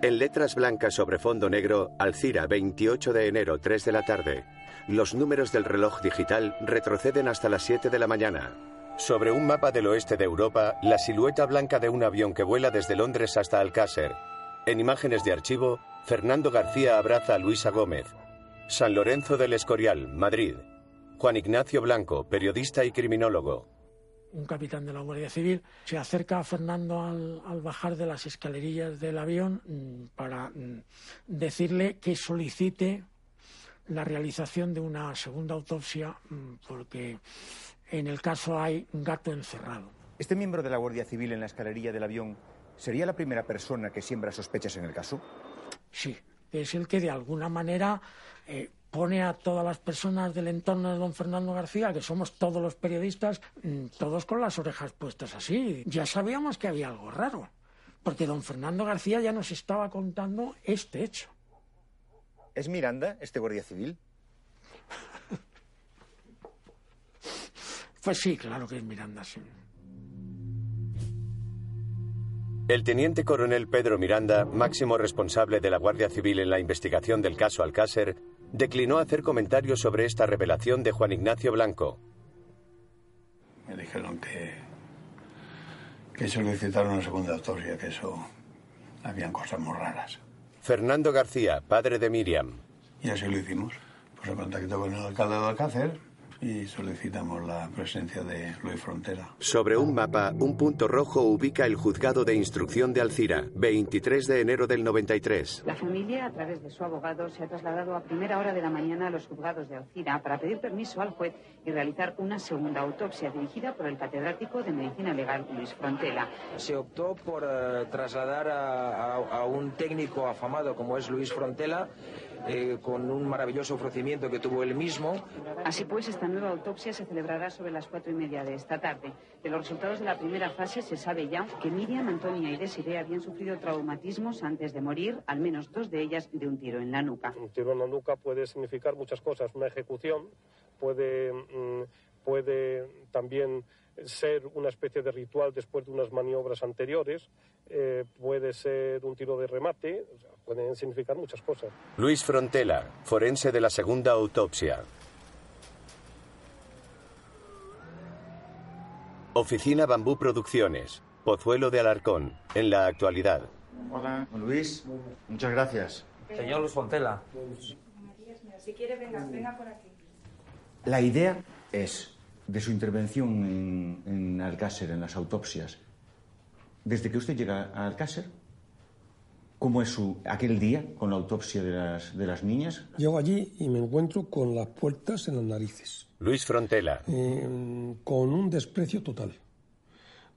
Speaker 2: En letras blancas sobre fondo negro, Alcira, 28 de enero, 3 de la tarde. Los números del reloj digital retroceden hasta las 7 de la mañana. Sobre un mapa del oeste de Europa, la silueta blanca de un avión que vuela desde Londres hasta Alcácer. En imágenes de archivo, Fernando García abraza a Luisa Gómez. San Lorenzo del Escorial, Madrid. Juan Ignacio Blanco, periodista y criminólogo.
Speaker 31: Un capitán de la Guardia Civil se acerca a Fernando al, al bajar de las escalerillas del avión mm, para mm, decirle que solicite la realización de una segunda autopsia mm, porque en el caso hay un gato encerrado.
Speaker 32: ¿Este miembro de la Guardia Civil en la escalerilla del avión sería la primera persona que siembra sospechas en el caso?
Speaker 31: Sí, es el que de alguna manera eh, pone a todas las personas del entorno de don Fernando García, que somos todos los periodistas, mm, todos con las orejas puestas así. Ya sabíamos que había algo raro, porque don Fernando García ya nos estaba contando este hecho.
Speaker 32: ¿Es Miranda este guardia civil?
Speaker 31: Pues sí, claro que es Miranda, sí.
Speaker 2: El teniente coronel Pedro Miranda, máximo responsable de la Guardia Civil en la investigación del caso Alcácer, declinó hacer comentarios sobre esta revelación de Juan Ignacio Blanco.
Speaker 33: Me dijeron que, que solicitaron una segunda autopsia, que eso habían cosas muy raras.
Speaker 2: Fernando García, padre de Miriam.
Speaker 33: Y así lo hicimos. Pues en contacto con el alcalde de Alcácer y solicitamos la presencia de Luis Frontera.
Speaker 2: Sobre un mapa, un punto rojo ubica el juzgado de instrucción de Alcira, 23 de enero del 93.
Speaker 34: La familia, a través de su abogado, se ha trasladado a primera hora de la mañana a los juzgados de Alcira para pedir permiso al juez y realizar una segunda autopsia dirigida por el catedrático de Medicina Legal Luis Frontela.
Speaker 35: Se optó por eh, trasladar a, a- a un técnico afamado como es Luis Frontela, eh, con un maravilloso ofrecimiento que tuvo él mismo.
Speaker 34: Así pues, esta nueva autopsia se celebrará sobre las cuatro y media de esta tarde. De los resultados de la primera fase se sabe ya que Miriam, Antonia y Desiree habían sufrido traumatismos antes de morir, al menos dos de ellas de un tiro en la nuca.
Speaker 36: Un tiro en la nuca puede significar muchas cosas. Una ejecución puede, mm, puede también ser una especie de ritual después de unas maniobras anteriores, eh, puede ser un tiro de remate, o sea, pueden significar muchas cosas.
Speaker 2: Luis Frontela, forense de la segunda autopsia. Oficina Bambú Producciones, Pozuelo de Alarcón, en la actualidad.
Speaker 37: Hola, Luis. Muchas gracias.
Speaker 38: Señor Luis Fontela.
Speaker 34: Si quiere, venga, venga por aquí.
Speaker 37: La idea es, de su intervención en, en Alcácer, en las autopsias, desde que usted llega a Alcácer, ¿cómo es su, aquel día con la autopsia de las, de las niñas?
Speaker 31: Llego allí y me encuentro con las puertas en las narices,
Speaker 2: Luis Frontela.
Speaker 31: eh, con un desprecio total.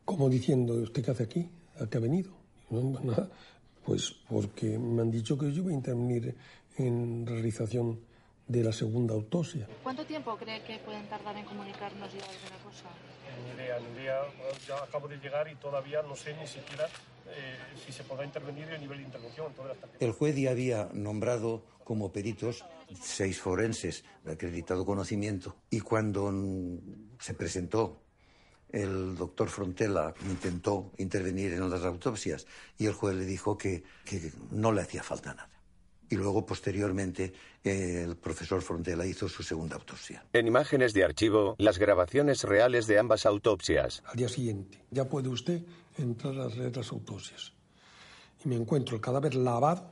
Speaker 31: Como diciendo, ¿usted qué hace aquí? ¿A qué ha venido? No, nada. Pues porque me han dicho que yo voy a intervenir en realización de la segunda autopsia.
Speaker 16: ¿Cuánto tiempo cree que pueden tardar en comunicarnos ya alguna cosa?
Speaker 39: Ni idea, ni idea. Bueno, Ya acabo de llegar y todavía no sé ni siquiera eh, el
Speaker 20: juez ya había nombrado como peritos seis forenses de acreditado conocimiento y cuando se presentó el doctor Frontela intentó intervenir en las autopsias y el juez le dijo que, que no le hacía falta nada. Y luego, posteriormente, el profesor Frontela hizo su segunda autopsia.
Speaker 2: En imágenes de archivo, las grabaciones reales de ambas autopsias.
Speaker 31: Al día siguiente, ya puede usted entrar a hacer las autopsias. Y me encuentro el cadáver lavado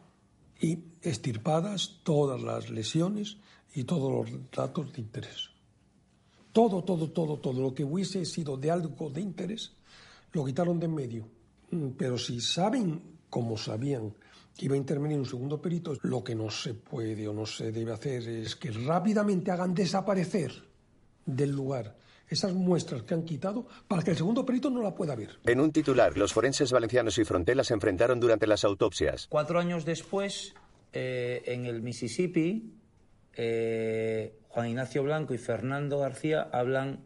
Speaker 31: y estirpadas todas las lesiones y todos los datos de interés. Todo, todo, todo, todo lo que hubiese sido de algo de interés lo quitaron de en medio. Mm, Pero si saben, como sabían, que iba a intervenir un segundo perito, lo que no se puede o no se debe hacer es que rápidamente hagan desaparecer del lugar esas muestras que han quitado para que el segundo perito no la pueda ver.
Speaker 2: En un titular, los forenses valencianos y Frontela se enfrentaron durante las autopsias.
Speaker 38: Cuatro años después, eh, en el Mississippi, eh, Juan Ignacio Blanco y Fernando García hablan,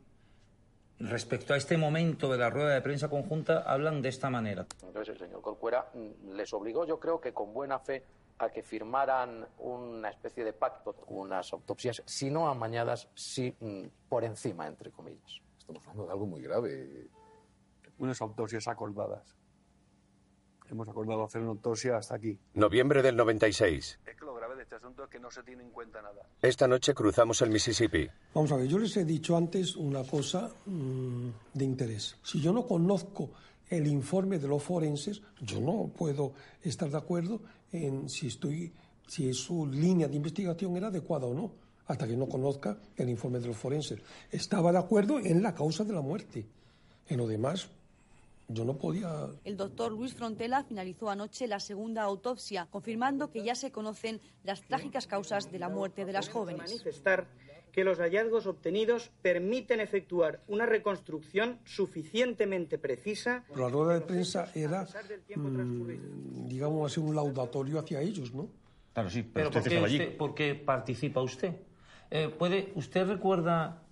Speaker 38: respecto a este momento de la rueda de prensa conjunta, hablan de esta manera.
Speaker 40: Entonces el señor Corcuera mm, les obligó, yo creo que con buena fe, a que firmaran una especie de pacto, unas autopsias, si no amañadas, sí mm, por encima, entre comillas.
Speaker 41: Estamos hablando de algo muy grave.
Speaker 42: Unas autopsias acordadas. Hemos acordado hacer una autopsia hasta aquí.
Speaker 2: Noviembre del 96.
Speaker 42: De este asunto es que no se tiene en cuenta nada.
Speaker 2: Esta noche cruzamos el Mississippi.
Speaker 31: Vamos a ver, yo les he dicho antes una cosa mm, de interés. Si yo no conozco el informe de los forenses, yo no puedo estar de acuerdo en si estoy, si su línea de investigación era adecuada o no, hasta que no conozca el informe de los forenses. Estaba de acuerdo en la causa de la muerte. En lo demás, yo no podía
Speaker 26: El doctor Luis Frontela finalizó anoche la segunda autopsia, confirmando que ya se conocen las trágicas causas de la muerte de las jóvenes.
Speaker 29: manifestar que los hallazgos obtenidos permiten efectuar una reconstrucción suficientemente precisa.
Speaker 31: La rueda de prensa era, mm, digamos así, un laudatorio hacia ellos, ¿no?
Speaker 37: Claro, sí,
Speaker 38: Pero ¿por qué, usted- por qué participa usted? Eh, ¿puede, ¿Usted recuerda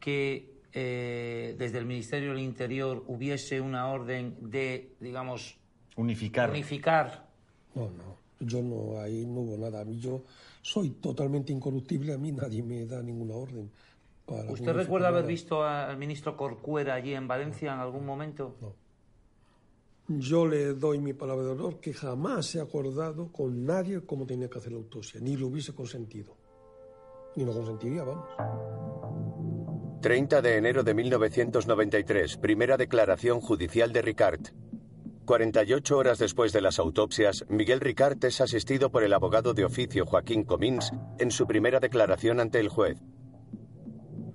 Speaker 38: que eh, desde el Ministerio del Interior hubiese una orden de, digamos,
Speaker 37: Unificar.
Speaker 38: unificar
Speaker 31: No, no, yo no, ahí no hubo nada. A mí yo soy totalmente incorruptible, a mí nadie me da ninguna orden. Para
Speaker 38: ¿Usted recuerda haber
Speaker 31: nada.
Speaker 38: visto al ministro Corcuera allí en Valencia en algún momento?
Speaker 31: Yo le doy mi palabra de honor que jamás se ha acordado con nadie cómo tenía que hacer la autopsia, ni lo hubiese consentido. Ni lo consentiría, vamos.
Speaker 2: 30 de enero de 1993, primera declaración judicial de Ricard. 48 horas después de las autopsias, Miguel Ricard es asistido por el abogado de oficio Joaquín Comins en su primera declaración ante el juez.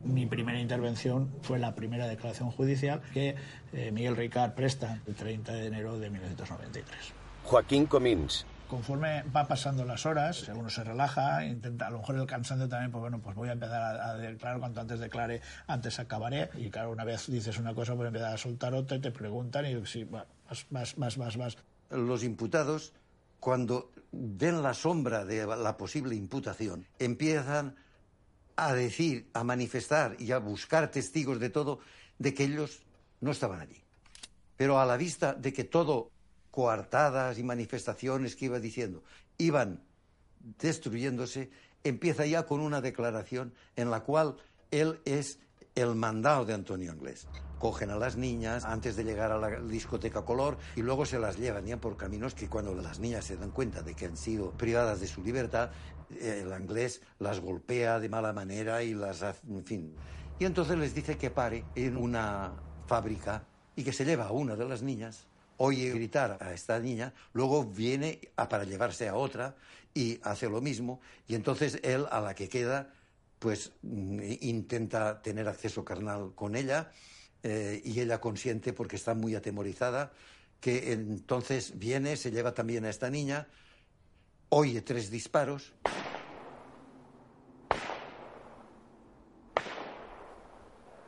Speaker 43: Mi primera intervención fue la primera declaración judicial que eh, Miguel Ricard presta el 30 de enero de 1993.
Speaker 2: Joaquín Comins,
Speaker 43: Conforme va pasando las horas, uno se relaja, intenta, a lo mejor el cansancio también, pues bueno, pues voy a empezar a, declarar, cuanto antes declare, antes acabaré. Y claro, una vez dices una cosa, pues empiezas a soltar otra te preguntan y sí, vas, vas, vas, vas.
Speaker 20: Los imputados, cuando ven la sombra de la posible imputación, empiezan a decir, a manifestar y a buscar testigos de todo, de que ellos no estaban allí. Pero a la vista de que todo, coartadas y manifestaciones que iba diciendo, iban destruyéndose, empieza ya con una declaración en la cual él es el mandado de Antonio Inglés. Cogen a las niñas antes de llegar a la discoteca Color y luego se las llevan ya por caminos que cuando las niñas se dan cuenta de que han sido privadas de su libertad, eh, el inglés las golpea de mala manera y las hace, en fin. Y entonces les dice que pare en una fábrica y que se lleva a una de las niñas, oye gritar a esta niña, luego viene a para llevarse a otra y hace lo mismo y entonces él a la que queda pues mm, intenta tener acceso carnal con ella eh, y ella consiente porque está muy atemorizada que entonces viene, se lleva también a esta niña, oye tres disparos.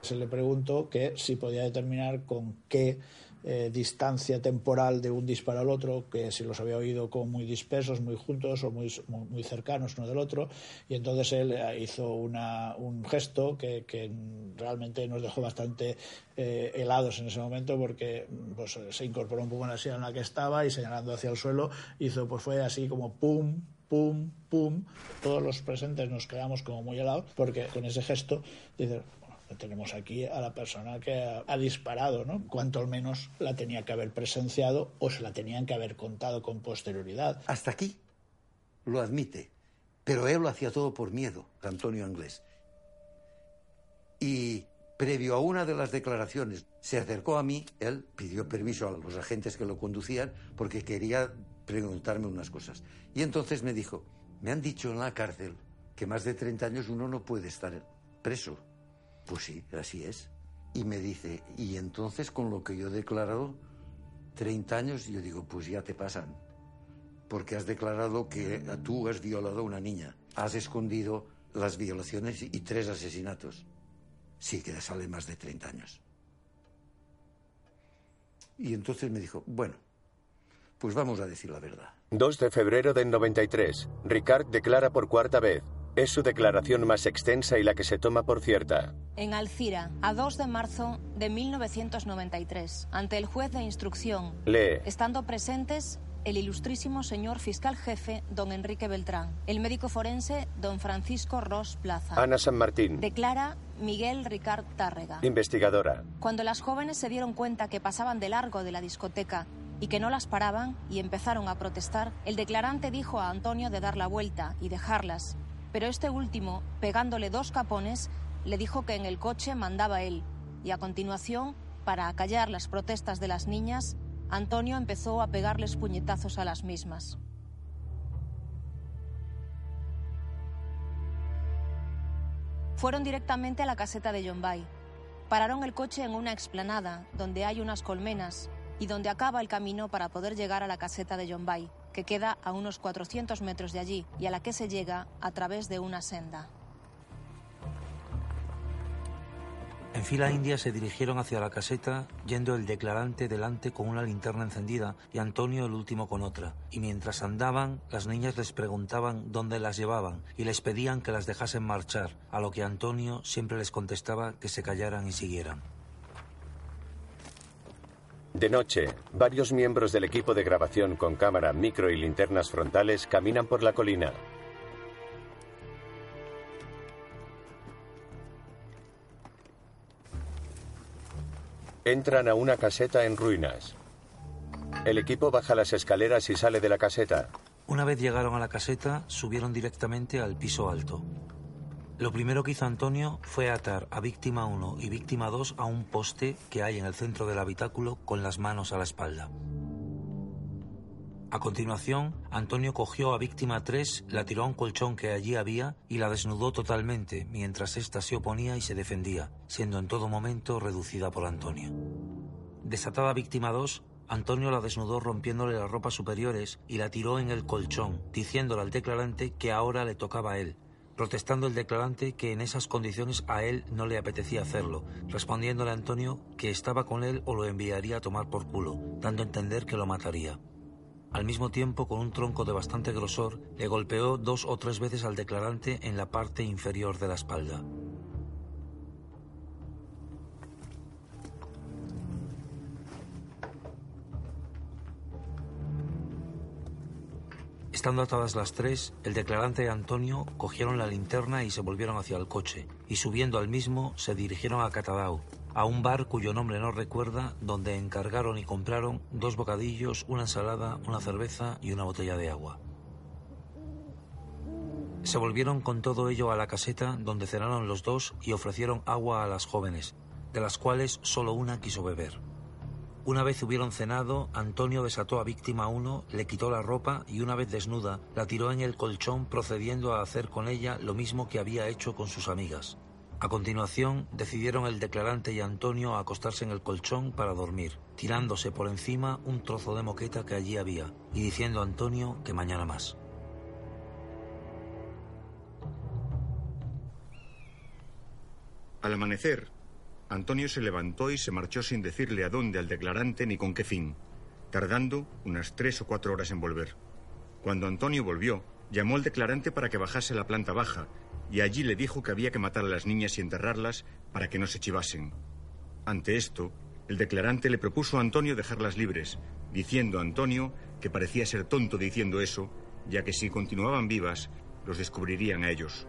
Speaker 43: Se le preguntó que si podía determinar con qué eh, distancia temporal de un disparo al otro, que si los había oído como muy dispersos, muy juntos o muy, muy, cercanos uno del otro. Y entonces él eh, hizo una, un gesto que, que, realmente nos dejó bastante eh, helados en ese momento porque pues, se incorporó un poco en la silla en la que estaba y señalando hacia el suelo hizo, pues fue así como pum, pum, pum. Todos los presentes nos quedamos como muy helados porque con ese gesto tenemos aquí a la persona que ha, disparado, ¿no? Cuanto al menos la tenía que haber presenciado o se la tenían que haber contado con posterioridad.
Speaker 20: Hasta aquí lo admite, pero él lo hacía todo por miedo, Antonio Anglés. Y previo a una de las declaraciones, se acercó a mí, él pidió permiso a los agentes que lo conducían porque quería preguntarme unas cosas. Y entonces me dijo, me han dicho en la cárcel que más de 30 años uno no puede estar preso. Pues sí, así es. Y me dice, y entonces con lo que yo he declarado, 30 años, yo digo, pues ya te pasan. Porque has declarado que tú has violado a una niña. Has escondido las violaciones y tres asesinatos. Sí, que sale más de 30 años. Y entonces me dijo, bueno, pues vamos a decir la verdad.
Speaker 2: 2 de febrero del 93. Ricard declara por cuarta vez. Es su declaración más extensa y la que se toma por cierta.
Speaker 44: En Alcira, a 2 de marzo de 1993, ante el juez de instrucción,
Speaker 2: lee,
Speaker 44: estando presentes el ilustrísimo señor fiscal jefe, don Enrique Beltrán, el médico forense, don Francisco Ross Plaza.
Speaker 2: Ana San Martín.
Speaker 44: Declara Miguel Ricard Tárrega.
Speaker 2: Investigadora.
Speaker 44: Cuando las jóvenes se dieron cuenta que pasaban de largo de la discoteca y que no las paraban y empezaron a protestar, el declarante dijo a Antonio de dar la vuelta y dejarlas, pero este último, pegándole dos capones, le dijo que en el coche mandaba él, y a continuación, para acallar las protestas de las niñas, Antonio empezó a pegarles puñetazos a las mismas. Fueron directamente a la caseta de Yombay. Pararon el coche en una explanada donde hay unas colmenas y donde acaba el camino para poder llegar a la caseta de Yombay que queda a unos 400 metros de allí y a la que se llega a través de una senda.
Speaker 38: En fila india se dirigieron hacia la caseta, yendo el declarante delante con una linterna encendida y Antonio el último con otra. Y mientras andaban, las niñas les preguntaban dónde las llevaban y les pedían que las dejasen marchar, a lo que Antonio siempre les contestaba que se callaran y siguieran.
Speaker 2: De noche, varios miembros del equipo de grabación con cámara, micro y linternas frontales caminan por la colina. Entran a una caseta en ruinas. El equipo baja las escaleras y sale de la caseta.
Speaker 38: Una vez llegaron a la caseta, subieron directamente al piso alto. Lo primero que hizo Antonio fue atar a víctima 1 y víctima 2 a un poste que hay en el centro del habitáculo con las manos a la espalda. A continuación, Antonio cogió a víctima 3, la tiró a un colchón que allí había y la desnudó totalmente mientras ésta se oponía y se defendía, siendo en todo momento reducida por Antonio. Desatada víctima 2, Antonio la desnudó rompiéndole las ropas superiores y la tiró en el colchón, diciéndole al declarante que ahora le tocaba a él, protestando el declarante que en esas condiciones a él no le apetecía hacerlo, respondiéndole a Antonio que estaba con él o lo enviaría a tomar por culo, dando a entender que lo mataría. Al mismo tiempo, con un tronco de bastante grosor, le golpeó dos o tres veces al declarante en la parte inferior de la espalda. Estando atadas las tres, el declarante y Antonio cogieron la linterna y se volvieron hacia el coche, y subiendo al mismo se dirigieron a Catadau, a un bar cuyo nombre no recuerda, donde encargaron y compraron dos bocadillos, una ensalada, una cerveza y una botella de agua. Se volvieron con todo ello a la caseta donde cenaron los dos y ofrecieron agua a las jóvenes, de las cuales solo una quiso beber. Una vez hubieron cenado, Antonio desató a víctima 1, le quitó la ropa y una vez desnuda, la tiró en el colchón procediendo a hacer con ella lo mismo que había hecho con sus amigas. A continuación, decidieron el declarante y Antonio acostarse en el colchón para dormir, tirándose por encima un trozo de moqueta que allí había y diciendo a Antonio que mañana más.
Speaker 37: Al amanecer, Antonio se levantó y se marchó sin decirle a dónde al declarante ni con qué fin, tardando unas tres o cuatro horas en volver. Cuando Antonio volvió, llamó al declarante para que bajase a la planta baja y allí le dijo que había que matar a las niñas y enterrarlas para que no se chivasen. Ante esto, el declarante le propuso a Antonio dejarlas libres, diciendo a Antonio que parecía ser tonto diciendo eso, ya que si continuaban vivas, los descubrirían a ellos.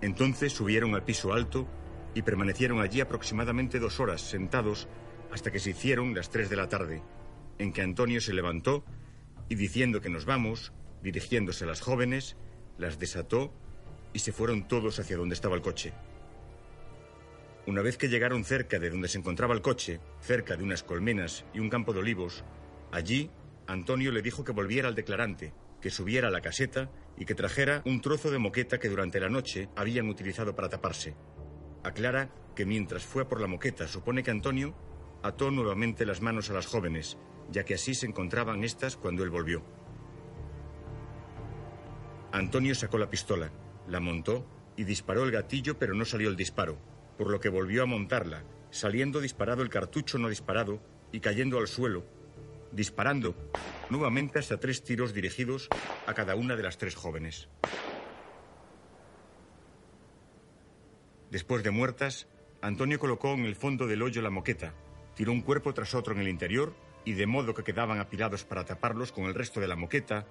Speaker 37: Entonces subieron al piso alto y permanecieron allí aproximadamente dos horas sentados hasta que se hicieron las tres de la tarde, en que Antonio se levantó y diciendo que nos vamos, dirigiéndose a las jóvenes, las desató y se fueron todos hacia donde estaba el coche. Una vez que llegaron cerca de donde se encontraba el coche, cerca de unas colmenas y un campo de olivos, allí Antonio le dijo que volviera al declarante, que subiera a la caseta y que trajera un trozo de moqueta que durante la noche habían utilizado para taparse. Aclara que mientras fue por la moqueta supone que Antonio ató nuevamente las manos a las jóvenes, ya que así se encontraban éstas cuando él volvió. Antonio sacó la pistola la montó y disparó el gatillo, pero no salió el disparo, por lo que volvió a montarla, saliendo disparado el cartucho no disparado y cayendo al suelo, disparando nuevamente hasta tres tiros dirigidos a cada una de las tres jóvenes. Después de muertas, Antonio colocó en el fondo del hoyo la moqueta, tiró un cuerpo tras otro en el interior y de modo que quedaban apilados para taparlos con el resto de la moqueta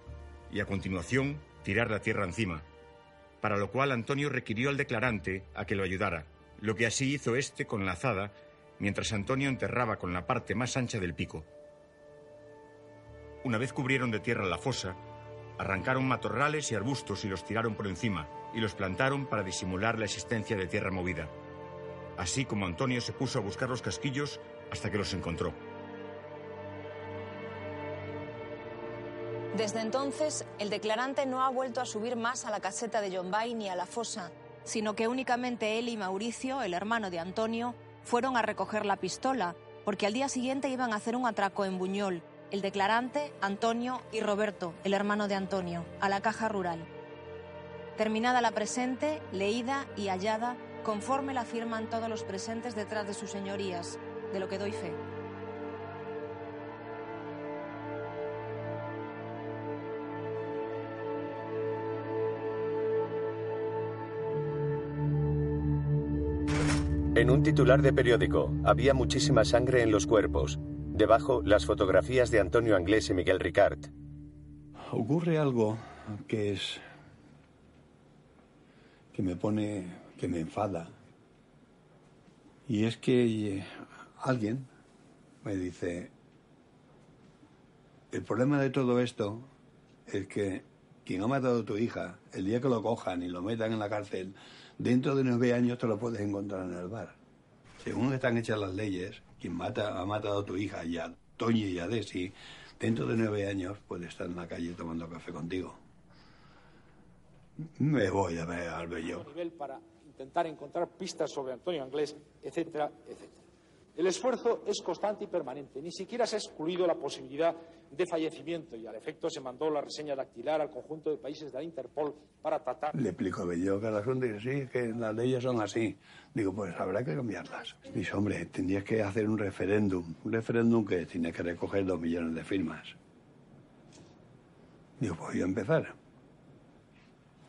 Speaker 37: y a continuación tirar la tierra encima para lo cual Antonio requirió al declarante a que lo ayudara, lo que así hizo éste con la azada, mientras Antonio enterraba con la parte más ancha del pico. Una vez cubrieron de tierra la fosa, arrancaron matorrales y arbustos y los tiraron por encima, y los plantaron para disimular la existencia de tierra movida. Así como Antonio se puso a buscar los casquillos hasta que los encontró.
Speaker 44: Desde entonces, el declarante no ha vuelto a subir más a la caseta de John Bay ni a la fosa, sino que únicamente él y Mauricio, el hermano de Antonio, fueron a recoger la pistola, porque al día siguiente iban a hacer un atraco en Buñol, el declarante, Antonio y Roberto, el hermano de Antonio, a la caja rural. Terminada la presente, leída y hallada, conforme la firman todos los presentes detrás de sus señorías, de lo que doy fe.
Speaker 2: En un titular de periódico había muchísima sangre en los cuerpos. Debajo, las fotografías de Antonio Anglés y Miguel Ricard.
Speaker 33: Ocurre algo que es. Que me pone. que me enfada. Y es que eh, alguien me dice. El problema de todo esto es que quien ha matado a tu hija, el día que lo cojan y lo metan en la cárcel, dentro de nueve años te lo puedes encontrar en el bar. Según están hechas las leyes, quien mata, ha matado a tu hija y a Toñi y a Desi, dentro de nueve años puede estar en la calle tomando café contigo. Me voy a ver al bello.
Speaker 45: nivel para intentar encontrar pistas sobre Antonio Anglés, etcétera, etcétera. El esfuerzo es constante y permanente. Ni siquiera se ha excluido la posibilidad de fallecimiento y al efecto se mandó la reseña dactilar al conjunto de países de la Interpol para tratar.
Speaker 33: Le explico a yo que el asunto es sí, que las leyes son así. Digo, pues habrá que cambiarlas. Dice, hombre, tendrías que hacer un referéndum. Un referéndum que tiene que recoger dos millones de firmas. Digo, pues voy a empezar.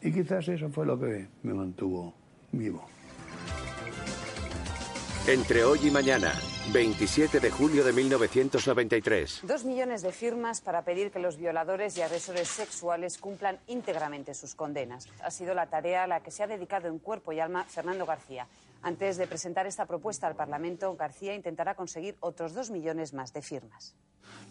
Speaker 33: Y quizás eso fue lo que me mantuvo vivo.
Speaker 2: Entre hoy y mañana, 27 de julio de 1993.
Speaker 34: Dos millones de firmas para pedir que los violadores y agresores sexuales cumplan íntegramente sus condenas. Ha sido la tarea a la que se ha dedicado en cuerpo y alma Fernando García. Antes de presentar esta propuesta al Parlamento, García intentará conseguir otros dos millones más de firmas.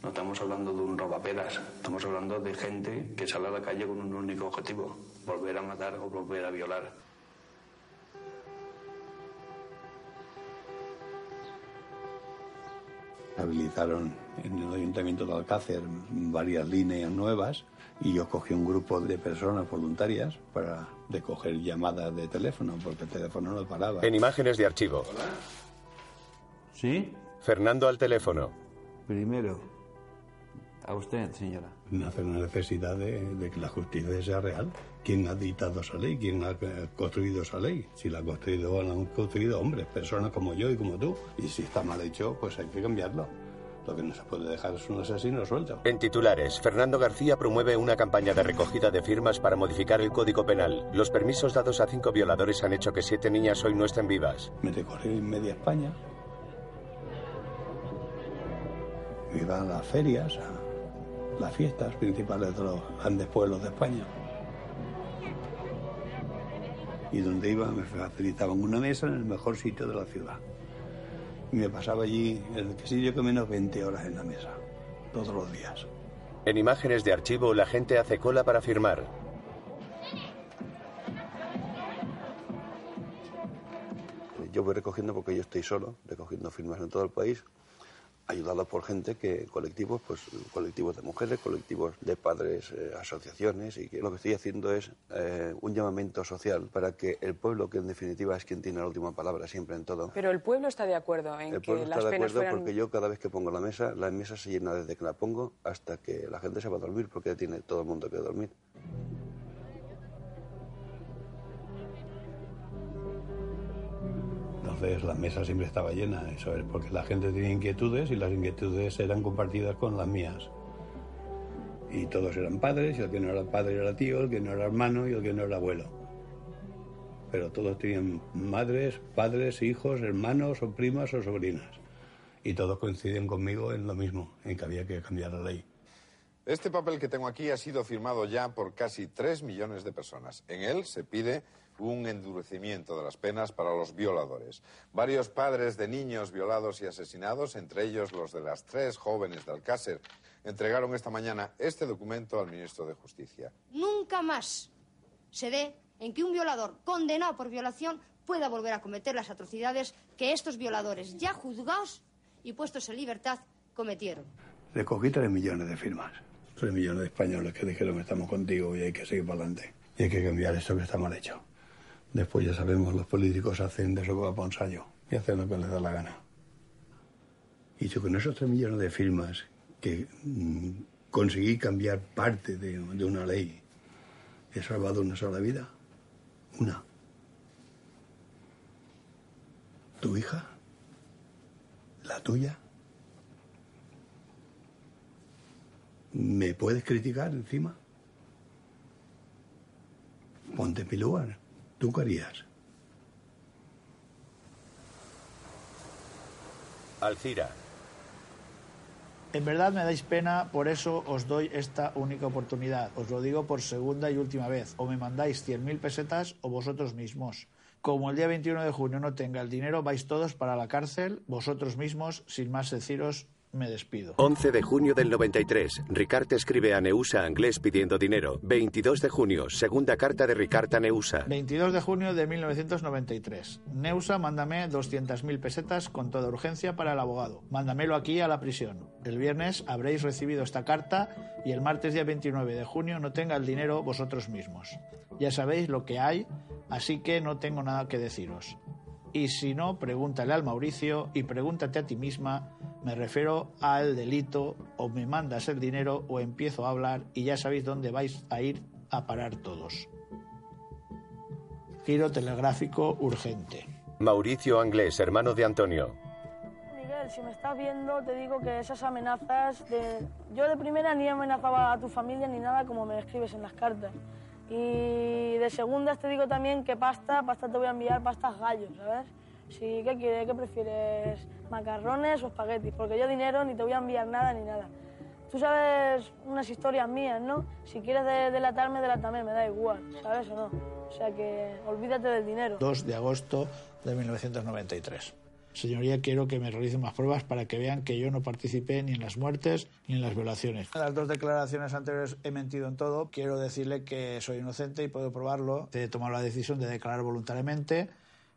Speaker 46: No estamos hablando de un robaperas, estamos hablando de gente que sale a la calle con un único objetivo, volver a matar o volver a violar.
Speaker 33: Habilitaron en el Ayuntamiento de Alcácer varias líneas nuevas y yo cogí un grupo de personas voluntarias para recoger llamadas de teléfono, porque el teléfono no paraba.
Speaker 2: En imágenes de archivo.
Speaker 46: ¿Sí?
Speaker 2: Fernando al teléfono.
Speaker 46: Primero, a usted, señora.
Speaker 33: Nace una necesidad de, de que la justicia sea real. ¿Quién ha dictado esa ley? ¿Quién ha construido esa ley? Si la ha construido, la han construido hombres, personas como yo y como tú. Y si está mal hecho, pues hay que cambiarlo. Lo que no se puede dejar es un asesino suelto.
Speaker 2: En titulares, Fernando García promueve una campaña de recogida de firmas para modificar el Código Penal. Los permisos dados a cinco violadores han hecho que siete niñas hoy no estén vivas.
Speaker 33: Me recorrí en media España. Iba a las ferias, a las fiestas principales de los grandes pueblos de España. Y donde iba me facilitaban una mesa en el mejor sitio de la ciudad. Y me pasaba allí, el que sí yo que menos 20 horas en la mesa, todos los días.
Speaker 2: En imágenes de archivo, la gente hace cola para firmar.
Speaker 47: Yo voy recogiendo porque yo estoy solo, recogiendo firmas en todo el país, ayudado por gente que, colectivos, pues colectivos de mujeres, colectivos de padres, eh, asociaciones, y que lo que estoy haciendo es eh, un llamamiento social para que el pueblo, que en definitiva es quien tiene la última palabra siempre en todo,
Speaker 48: Pero el pueblo está de acuerdo en
Speaker 47: el
Speaker 48: que
Speaker 47: pueblo
Speaker 48: las
Speaker 47: está de
Speaker 48: penas
Speaker 47: acuerdo
Speaker 48: fueran...
Speaker 47: porque yo cada vez que pongo la mesa, la mesa se llena desde que la pongo hasta que la gente se va a dormir, porque tiene todo el mundo que dormir.
Speaker 33: Entonces la mesa siempre estaba llena, eso es porque la gente tenía inquietudes y las inquietudes eran compartidas con las mías. Y todos eran padres, y el que no era padre era tío, el que no era hermano y el que no era abuelo. Pero todos tenían madres, padres, hijos, hermanos o primas o sobrinas. Y todos coinciden conmigo en lo mismo, en que había que cambiar la ley.
Speaker 8: Este papel que tengo aquí ha sido firmado ya por casi 3 millones de personas. En él se pide un endurecimiento de las penas para los violadores. Varios padres de niños violados y asesinados, entre ellos los de las tres jóvenes de Alcácer, entregaron esta mañana este documento al ministro de Justicia.
Speaker 49: Nunca más se dé en que un violador condenado por violación pueda volver a cometer las atrocidades que estos violadores ya juzgados y puestos en libertad cometieron.
Speaker 33: Recogí tres millones de firmas. Tres millones de españoles que dijeron estamos contigo y hay que seguir para adelante. Y hay que cambiar esto que está mal hecho. Después ya sabemos, los políticos hacen de eso para ensayo y hacen lo que les da la gana. Y yo con esos tres millones de firmas que mm, conseguí cambiar parte de, una ley, he salvado una sola vida. Una. ¿Tu hija? ¿La tuya? ¿Me puedes criticar encima? Ponte mi. ¿Tú qué harías?
Speaker 2: Alcira.
Speaker 43: En verdad me dais pena, por eso os doy esta única oportunidad. Os lo digo por segunda y última vez. O me mandáis 100.000 pesetas o vosotros mismos. Como el día 21 de junio no tenga el dinero, vais todos para la cárcel, vosotros mismos, sin más deciros, me despido.
Speaker 2: 11 de junio del 93. Ricard escribe a Neusa Anglés pidiendo dinero. 22 de junio. Segunda carta de Ricard a Neusa.
Speaker 43: 22 de junio de 1993. Neusa, mándame 200.000 pesetas con toda urgencia para el abogado. Mándamelo aquí a la prisión. El viernes habréis recibido esta carta y el martes día 29 de junio no tenga el dinero vosotros mismos. Ya sabéis lo que hay, así que no tengo nada que deciros. Y si no, pregúntale al Mauricio y pregúntate a ti misma. Me refiero al delito, o me mandas el dinero o empiezo a hablar y ya sabéis dónde vais a ir a parar todos. Giro telegráfico urgente.
Speaker 2: Mauricio Anglés, hermano de Antonio.
Speaker 50: Miguel, si me estás viendo, te digo que esas amenazas de... Yo de primera ni amenazaba a tu familia ni nada como me escribes en las cartas. Y de segundas te digo también que pasta, pasta te voy a enviar pastas gallos, ¿sabes? Si, ¿qué quieres? ¿Qué prefieres? ¿Macarrones o espaguetis? Porque yo dinero ni te voy a enviar nada ni nada. Tú sabes unas historias mías, ¿no? Si quieres de- delatarme, delátame, me da igual, ¿sabes o no? O sea que olvídate del dinero.
Speaker 43: 2 de agosto de 1993. Señoría, quiero que me realicen más pruebas para que vean que yo no participé ni en las muertes ni en las violaciones. En las dos declaraciones anteriores he mentido en todo. Quiero decirle que soy inocente y puedo probarlo. He tomado la decisión de declarar voluntariamente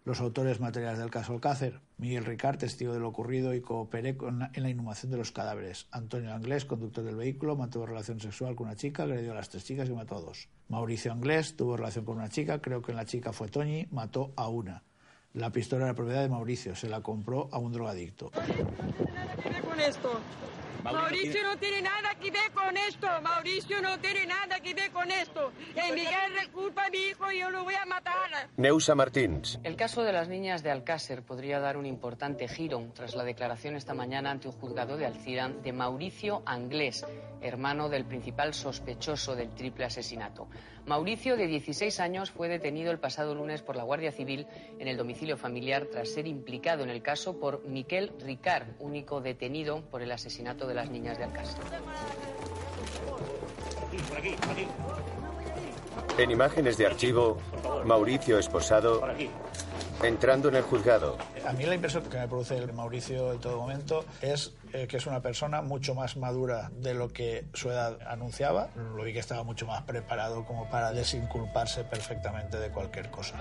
Speaker 43: los autores materiales del caso Alcácer. Miguel Ricard, testigo de lo ocurrido y cooperé en la inhumación de los cadáveres. Antonio Anglés, conductor del vehículo, mantuvo relación sexual con una chica, agredió a las tres chicas y mató a dos. Mauricio Anglés tuvo relación con una chica, creo que la chica fue Toñi, mató a una. La pistola era propiedad de Mauricio, se la compró a un drogadicto.
Speaker 51: ver con esto. Mauricio no tiene nada que ver con esto. Mauricio no tiene nada que ver con esto. Que Miguel reculpa a mi hijo y yo lo voy a matar.
Speaker 2: Neusa Martins.
Speaker 52: El caso de las niñas de Alcácer podría dar un importante giro tras la declaración esta mañana ante un juzgado de Alcira de Mauricio Anglés, hermano del principal sospechoso del triple asesinato. Mauricio, de 16 años, fue detenido el pasado lunes por la Guardia Civil en el domicilio familiar tras ser implicado en el caso por Miquel Ricard, único detenido por el asesinato de las niñas de Alcácer.
Speaker 2: En imágenes de archivo, Mauricio esposado entrando en el juzgado.
Speaker 43: A mí la impresión que me produce el Mauricio en todo momento es eh, que es una persona mucho más madura de lo que su edad anunciaba. Lo vi que estaba mucho más preparado como para desinculparse perfectamente de cualquier cosa.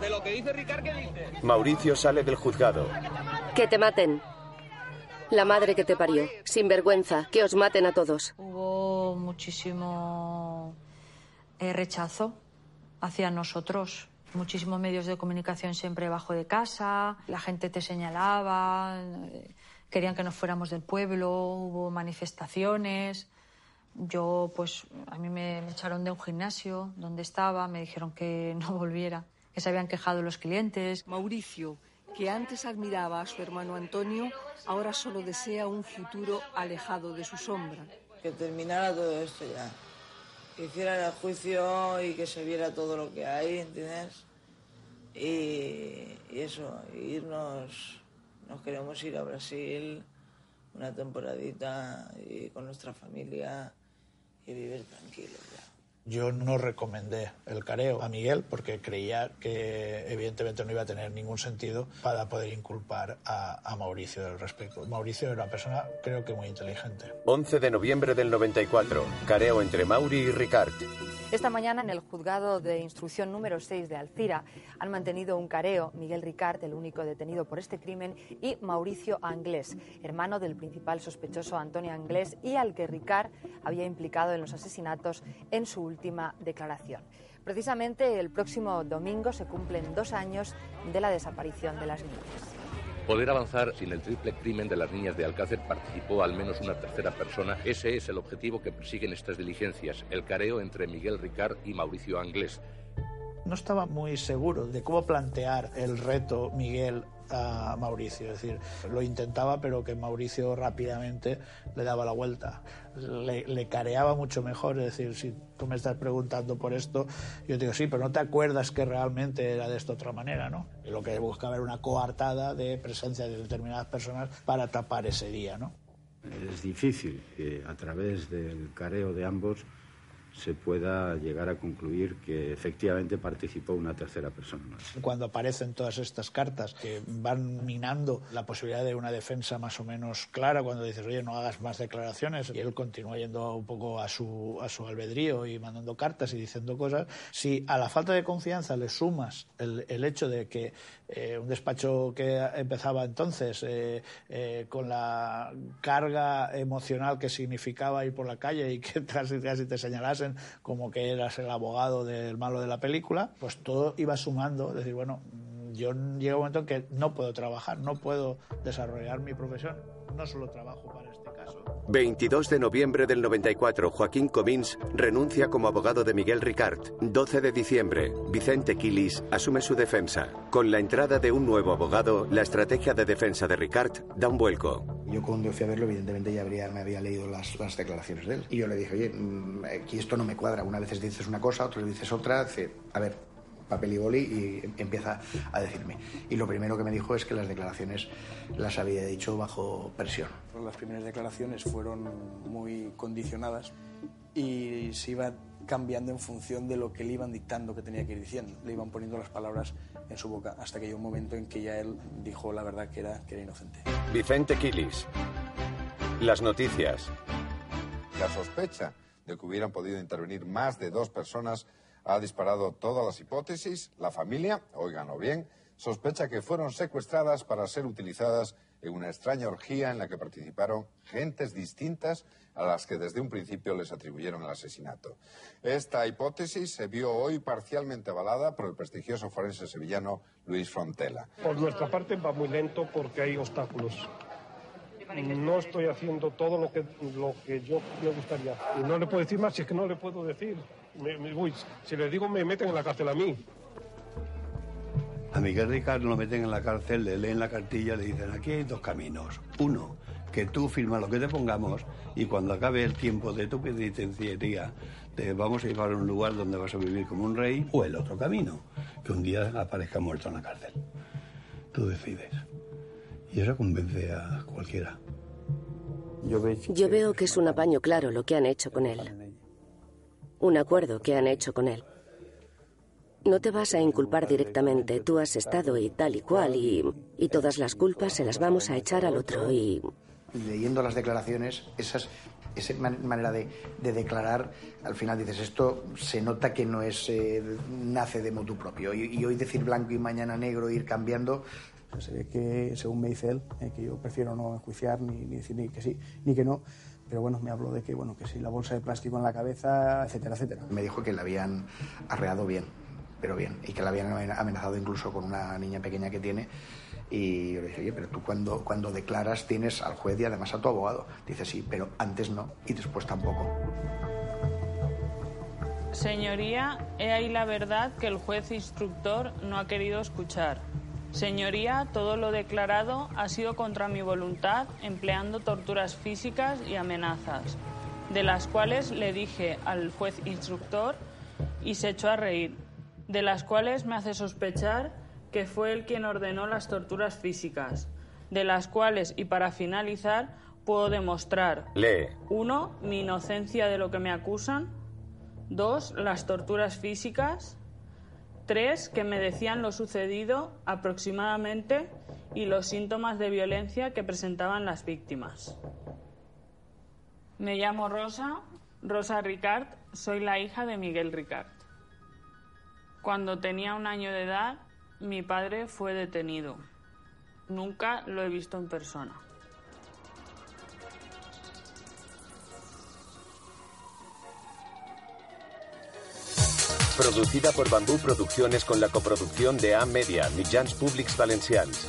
Speaker 53: De lo que dice Ricard, ¿qué dice?
Speaker 2: Mauricio sale del juzgado.
Speaker 54: Que te maten. La madre que te parió. Sin vergüenza. Que os maten a todos.
Speaker 55: Hubo muchísimo eh, rechazo hacia nosotros. Muchísimos medios de comunicación siempre bajo de casa, la gente te señalaba, querían que nos fuéramos del pueblo, hubo manifestaciones. Yo, pues, a mí me, me echaron de un gimnasio donde estaba, me dijeron que no volviera, que se habían quejado los clientes.
Speaker 56: Mauricio, que antes admiraba a su hermano Antonio, ahora solo desea un futuro alejado de su sombra.
Speaker 28: Que terminara todo esto ya. Que hicieran el juicio y que se viera todo lo que hay, ¿entiendes? Y, eso, irnos, nos queremos ir a Brasil una temporadita y con nuestra familia y vivir tranquilos ya.
Speaker 43: Yo no recomendé el careo a Miguel porque creía que evidentemente no iba a tener ningún sentido para poder inculpar a, a Mauricio del respecto. Mauricio era una persona creo que muy inteligente.
Speaker 2: 11 de noviembre del 94. Careo entre Mauri y Ricard.
Speaker 57: Esta mañana en el juzgado de instrucción número 6 de Alcira han mantenido un careo Miguel Ricard, el único detenido por este crimen, y Mauricio Anglés, hermano del principal sospechoso Antonio Anglés y al que Ricard había implicado en los asesinatos en su última declaración. Precisamente el próximo domingo se cumplen dos años de la desaparición de las niñas.
Speaker 58: Poder avanzar sin el triple crimen de las niñas de Alcácer participó al menos una tercera persona. Ese es el objetivo que persiguen estas diligencias, el careo entre Miguel Ricard y Mauricio Anglés.
Speaker 43: No estaba muy seguro de cómo plantear el reto Miguel a Mauricio. Es decir, lo intentaba, pero que Mauricio rápidamente le daba la vuelta. Le, careaba mucho mejor. Es decir, si tú me estás preguntando por esto, yo digo, sí, pero no te acuerdas que realmente era de esta otra manera, ¿no? Y lo que buscaba era una coartada de presencia de determinadas personas para tapar ese día, ¿no?
Speaker 59: Es difícil que a través del careo de ambos se pueda llegar a concluir que efectivamente participó una tercera persona.
Speaker 43: Cuando aparecen todas estas cartas que van minando la posibilidad de una defensa más o menos clara, cuando dices, oye, no hagas más declaraciones, y él continúa yendo un poco a su, a su albedrío y mandando cartas y diciendo cosas, si a la falta de confianza le sumas el, el hecho de que eh, un despacho que empezaba entonces eh, eh, con la carga emocional que significaba ir por la calle y que casi, casi te señalasen como que eras el abogado del malo de la película, pues todo iba sumando, decir, bueno, yo llega un momento en que no puedo trabajar, no puedo desarrollar mi profesión, no solo trabajo para este caso.
Speaker 2: 22 de noviembre del 94, Joaquín Comins renuncia como abogado de Miguel Ricard. 12 de diciembre, Vicente Quilis asume su defensa. Con la entrada de un nuevo abogado, la estrategia de defensa de Ricard da un vuelco.
Speaker 47: Yo cuando fui a verlo, evidentemente ya habría, me había leído las, las declaraciones de él. Y yo le dije, oye, aquí esto no me cuadra. Una vez dices una cosa, otra vez dices otra. Dice, a ver, papel y boli y empieza a decirme. Y lo primero que me dijo es que las declaraciones las había dicho bajo presión.
Speaker 60: Las primeras declaraciones fueron muy condicionadas y se iba cambiando en función de lo que le iban dictando que tenía que ir diciendo. Le iban poniendo las palabras en su boca hasta que llegó un momento en que ya él dijo la verdad que era, que era inocente.
Speaker 2: Vicente Quilis. Las noticias.
Speaker 61: La sospecha de que hubieran podido intervenir más de dos personas
Speaker 8: ha disparado todas las hipótesis. La familia, óiganlo bien, sospecha que fueron secuestradas para ser utilizadas en una extraña orgía en la que participaron gentes distintas a las que desde un principio les atribuyeron el asesinato. Esta hipótesis se vio hoy parcialmente avalada por el prestigioso forense sevillano Luis Frontela.
Speaker 62: Por nuestra parte va muy lento porque hay obstáculos. No estoy haciendo todo lo que, lo que yo me gustaría. Y no le puedo decir más si es que no le puedo decir. Me, me- uy, si le digo me meten en la cárcel a mí.
Speaker 33: A Miguel Ricardo lo meten en la cárcel, le leen la cartilla, le dicen, aquí hay dos caminos. Uno, que tú firmas lo que te pongamos y cuando acabe el tiempo de tu penitenciaría te vamos a llevar a un lugar donde vas a vivir como un rey. O el otro camino, que un día aparezca muerto en la cárcel. Tú decides. Y eso convence a cualquiera.
Speaker 23: Yo veo que es un apaño claro lo que han hecho con él. Un acuerdo que han hecho con él. No te vas a inculpar directamente, tú has estado y tal y cual, y, y todas las culpas se las vamos a echar al otro. Y
Speaker 47: leyendo las declaraciones, esas, esa man- manera de, de declarar, al final dices, esto se nota que no es eh, nace de motu propio. Y, y hoy decir blanco y mañana negro, ir cambiando,
Speaker 28: Se ve que, según me dice él, eh, que yo prefiero no enjuiciar ni decir ni que sí ni que no. Pero bueno, me habló de que, bueno, que si la bolsa de plástico en la cabeza, etcétera, etcétera.
Speaker 47: me dijo que la habían arreado bien, pero bien, y que la habían amenazado incluso con una niña pequeña que tiene. Y yo le dije, oye, pero tú cuando, cuando declaras tienes al juez y además a tu abogado. Dice, sí, pero antes no y después tampoco.
Speaker 63: Señoría, he ahí la verdad que el juez instructor no ha querido escuchar. Señoría, todo lo declarado ha sido contra mi voluntad, empleando torturas físicas y amenazas, de las cuales le dije al juez instructor y se echó a reír, de las cuales me hace sospechar que fue él quien ordenó las torturas físicas, de las cuales, y para finalizar, puedo demostrar
Speaker 2: Lee.
Speaker 63: uno, mi inocencia de lo que me acusan. Dos, las torturas físicas. Tres, que me decían lo sucedido aproximadamente y los síntomas de violencia que presentaban las víctimas. Me llamo Rosa, Rosa Ricard, soy la hija de Miguel Ricard. Cuando tenía un año de edad, mi padre fue detenido. Nunca lo he visto en persona.
Speaker 2: Producida por Bambú Producciones con la coproducción de A Media, Mitjans Públics Valencians.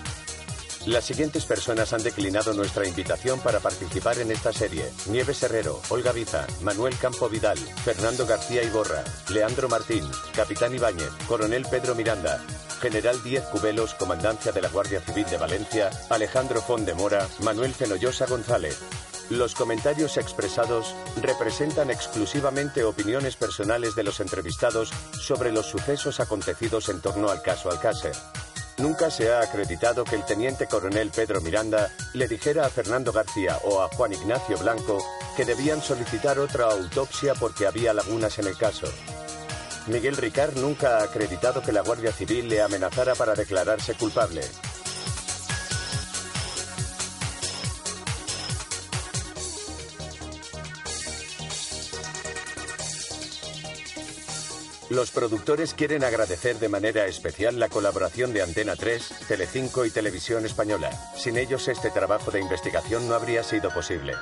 Speaker 2: Las siguientes personas han declinado nuestra invitación para participar en esta serie. Nieves Herrero, Olga Viza, Manuel Campo Vidal, Fernando García Iborra, Leandro Martín, Capitán Ibáñez, Coronel Pedro Miranda, General Diez Cubelos, Comandancia de la Guardia Civil de Valencia, Alejandro Fon de Mora, Manuel Fenollosa González. Los comentarios expresados representan exclusivamente opiniones personales de los entrevistados sobre los sucesos acontecidos en torno al caso Alcácer. Nunca se ha acreditado que el teniente coronel Pedro Miranda le dijera a Fernando García o a Juan Ignacio Blanco que debían solicitar otra autopsia porque había lagunas en el caso. Miguel Ricard nunca ha acreditado que la Guardia Civil le amenazara para declararse culpable. Los productores quieren agradecer de manera especial la colaboración de Antena 3, Telecinco y Televisión Española. Sin ellos este trabajo de investigación no habría sido posible.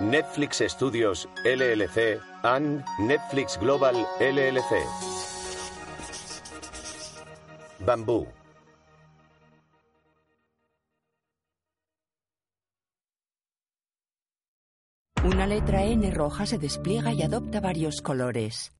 Speaker 2: Netflix Studios LLC and Netflix Global LLC. Bambú.
Speaker 64: Una letra N roja se despliega y adopta varios colores.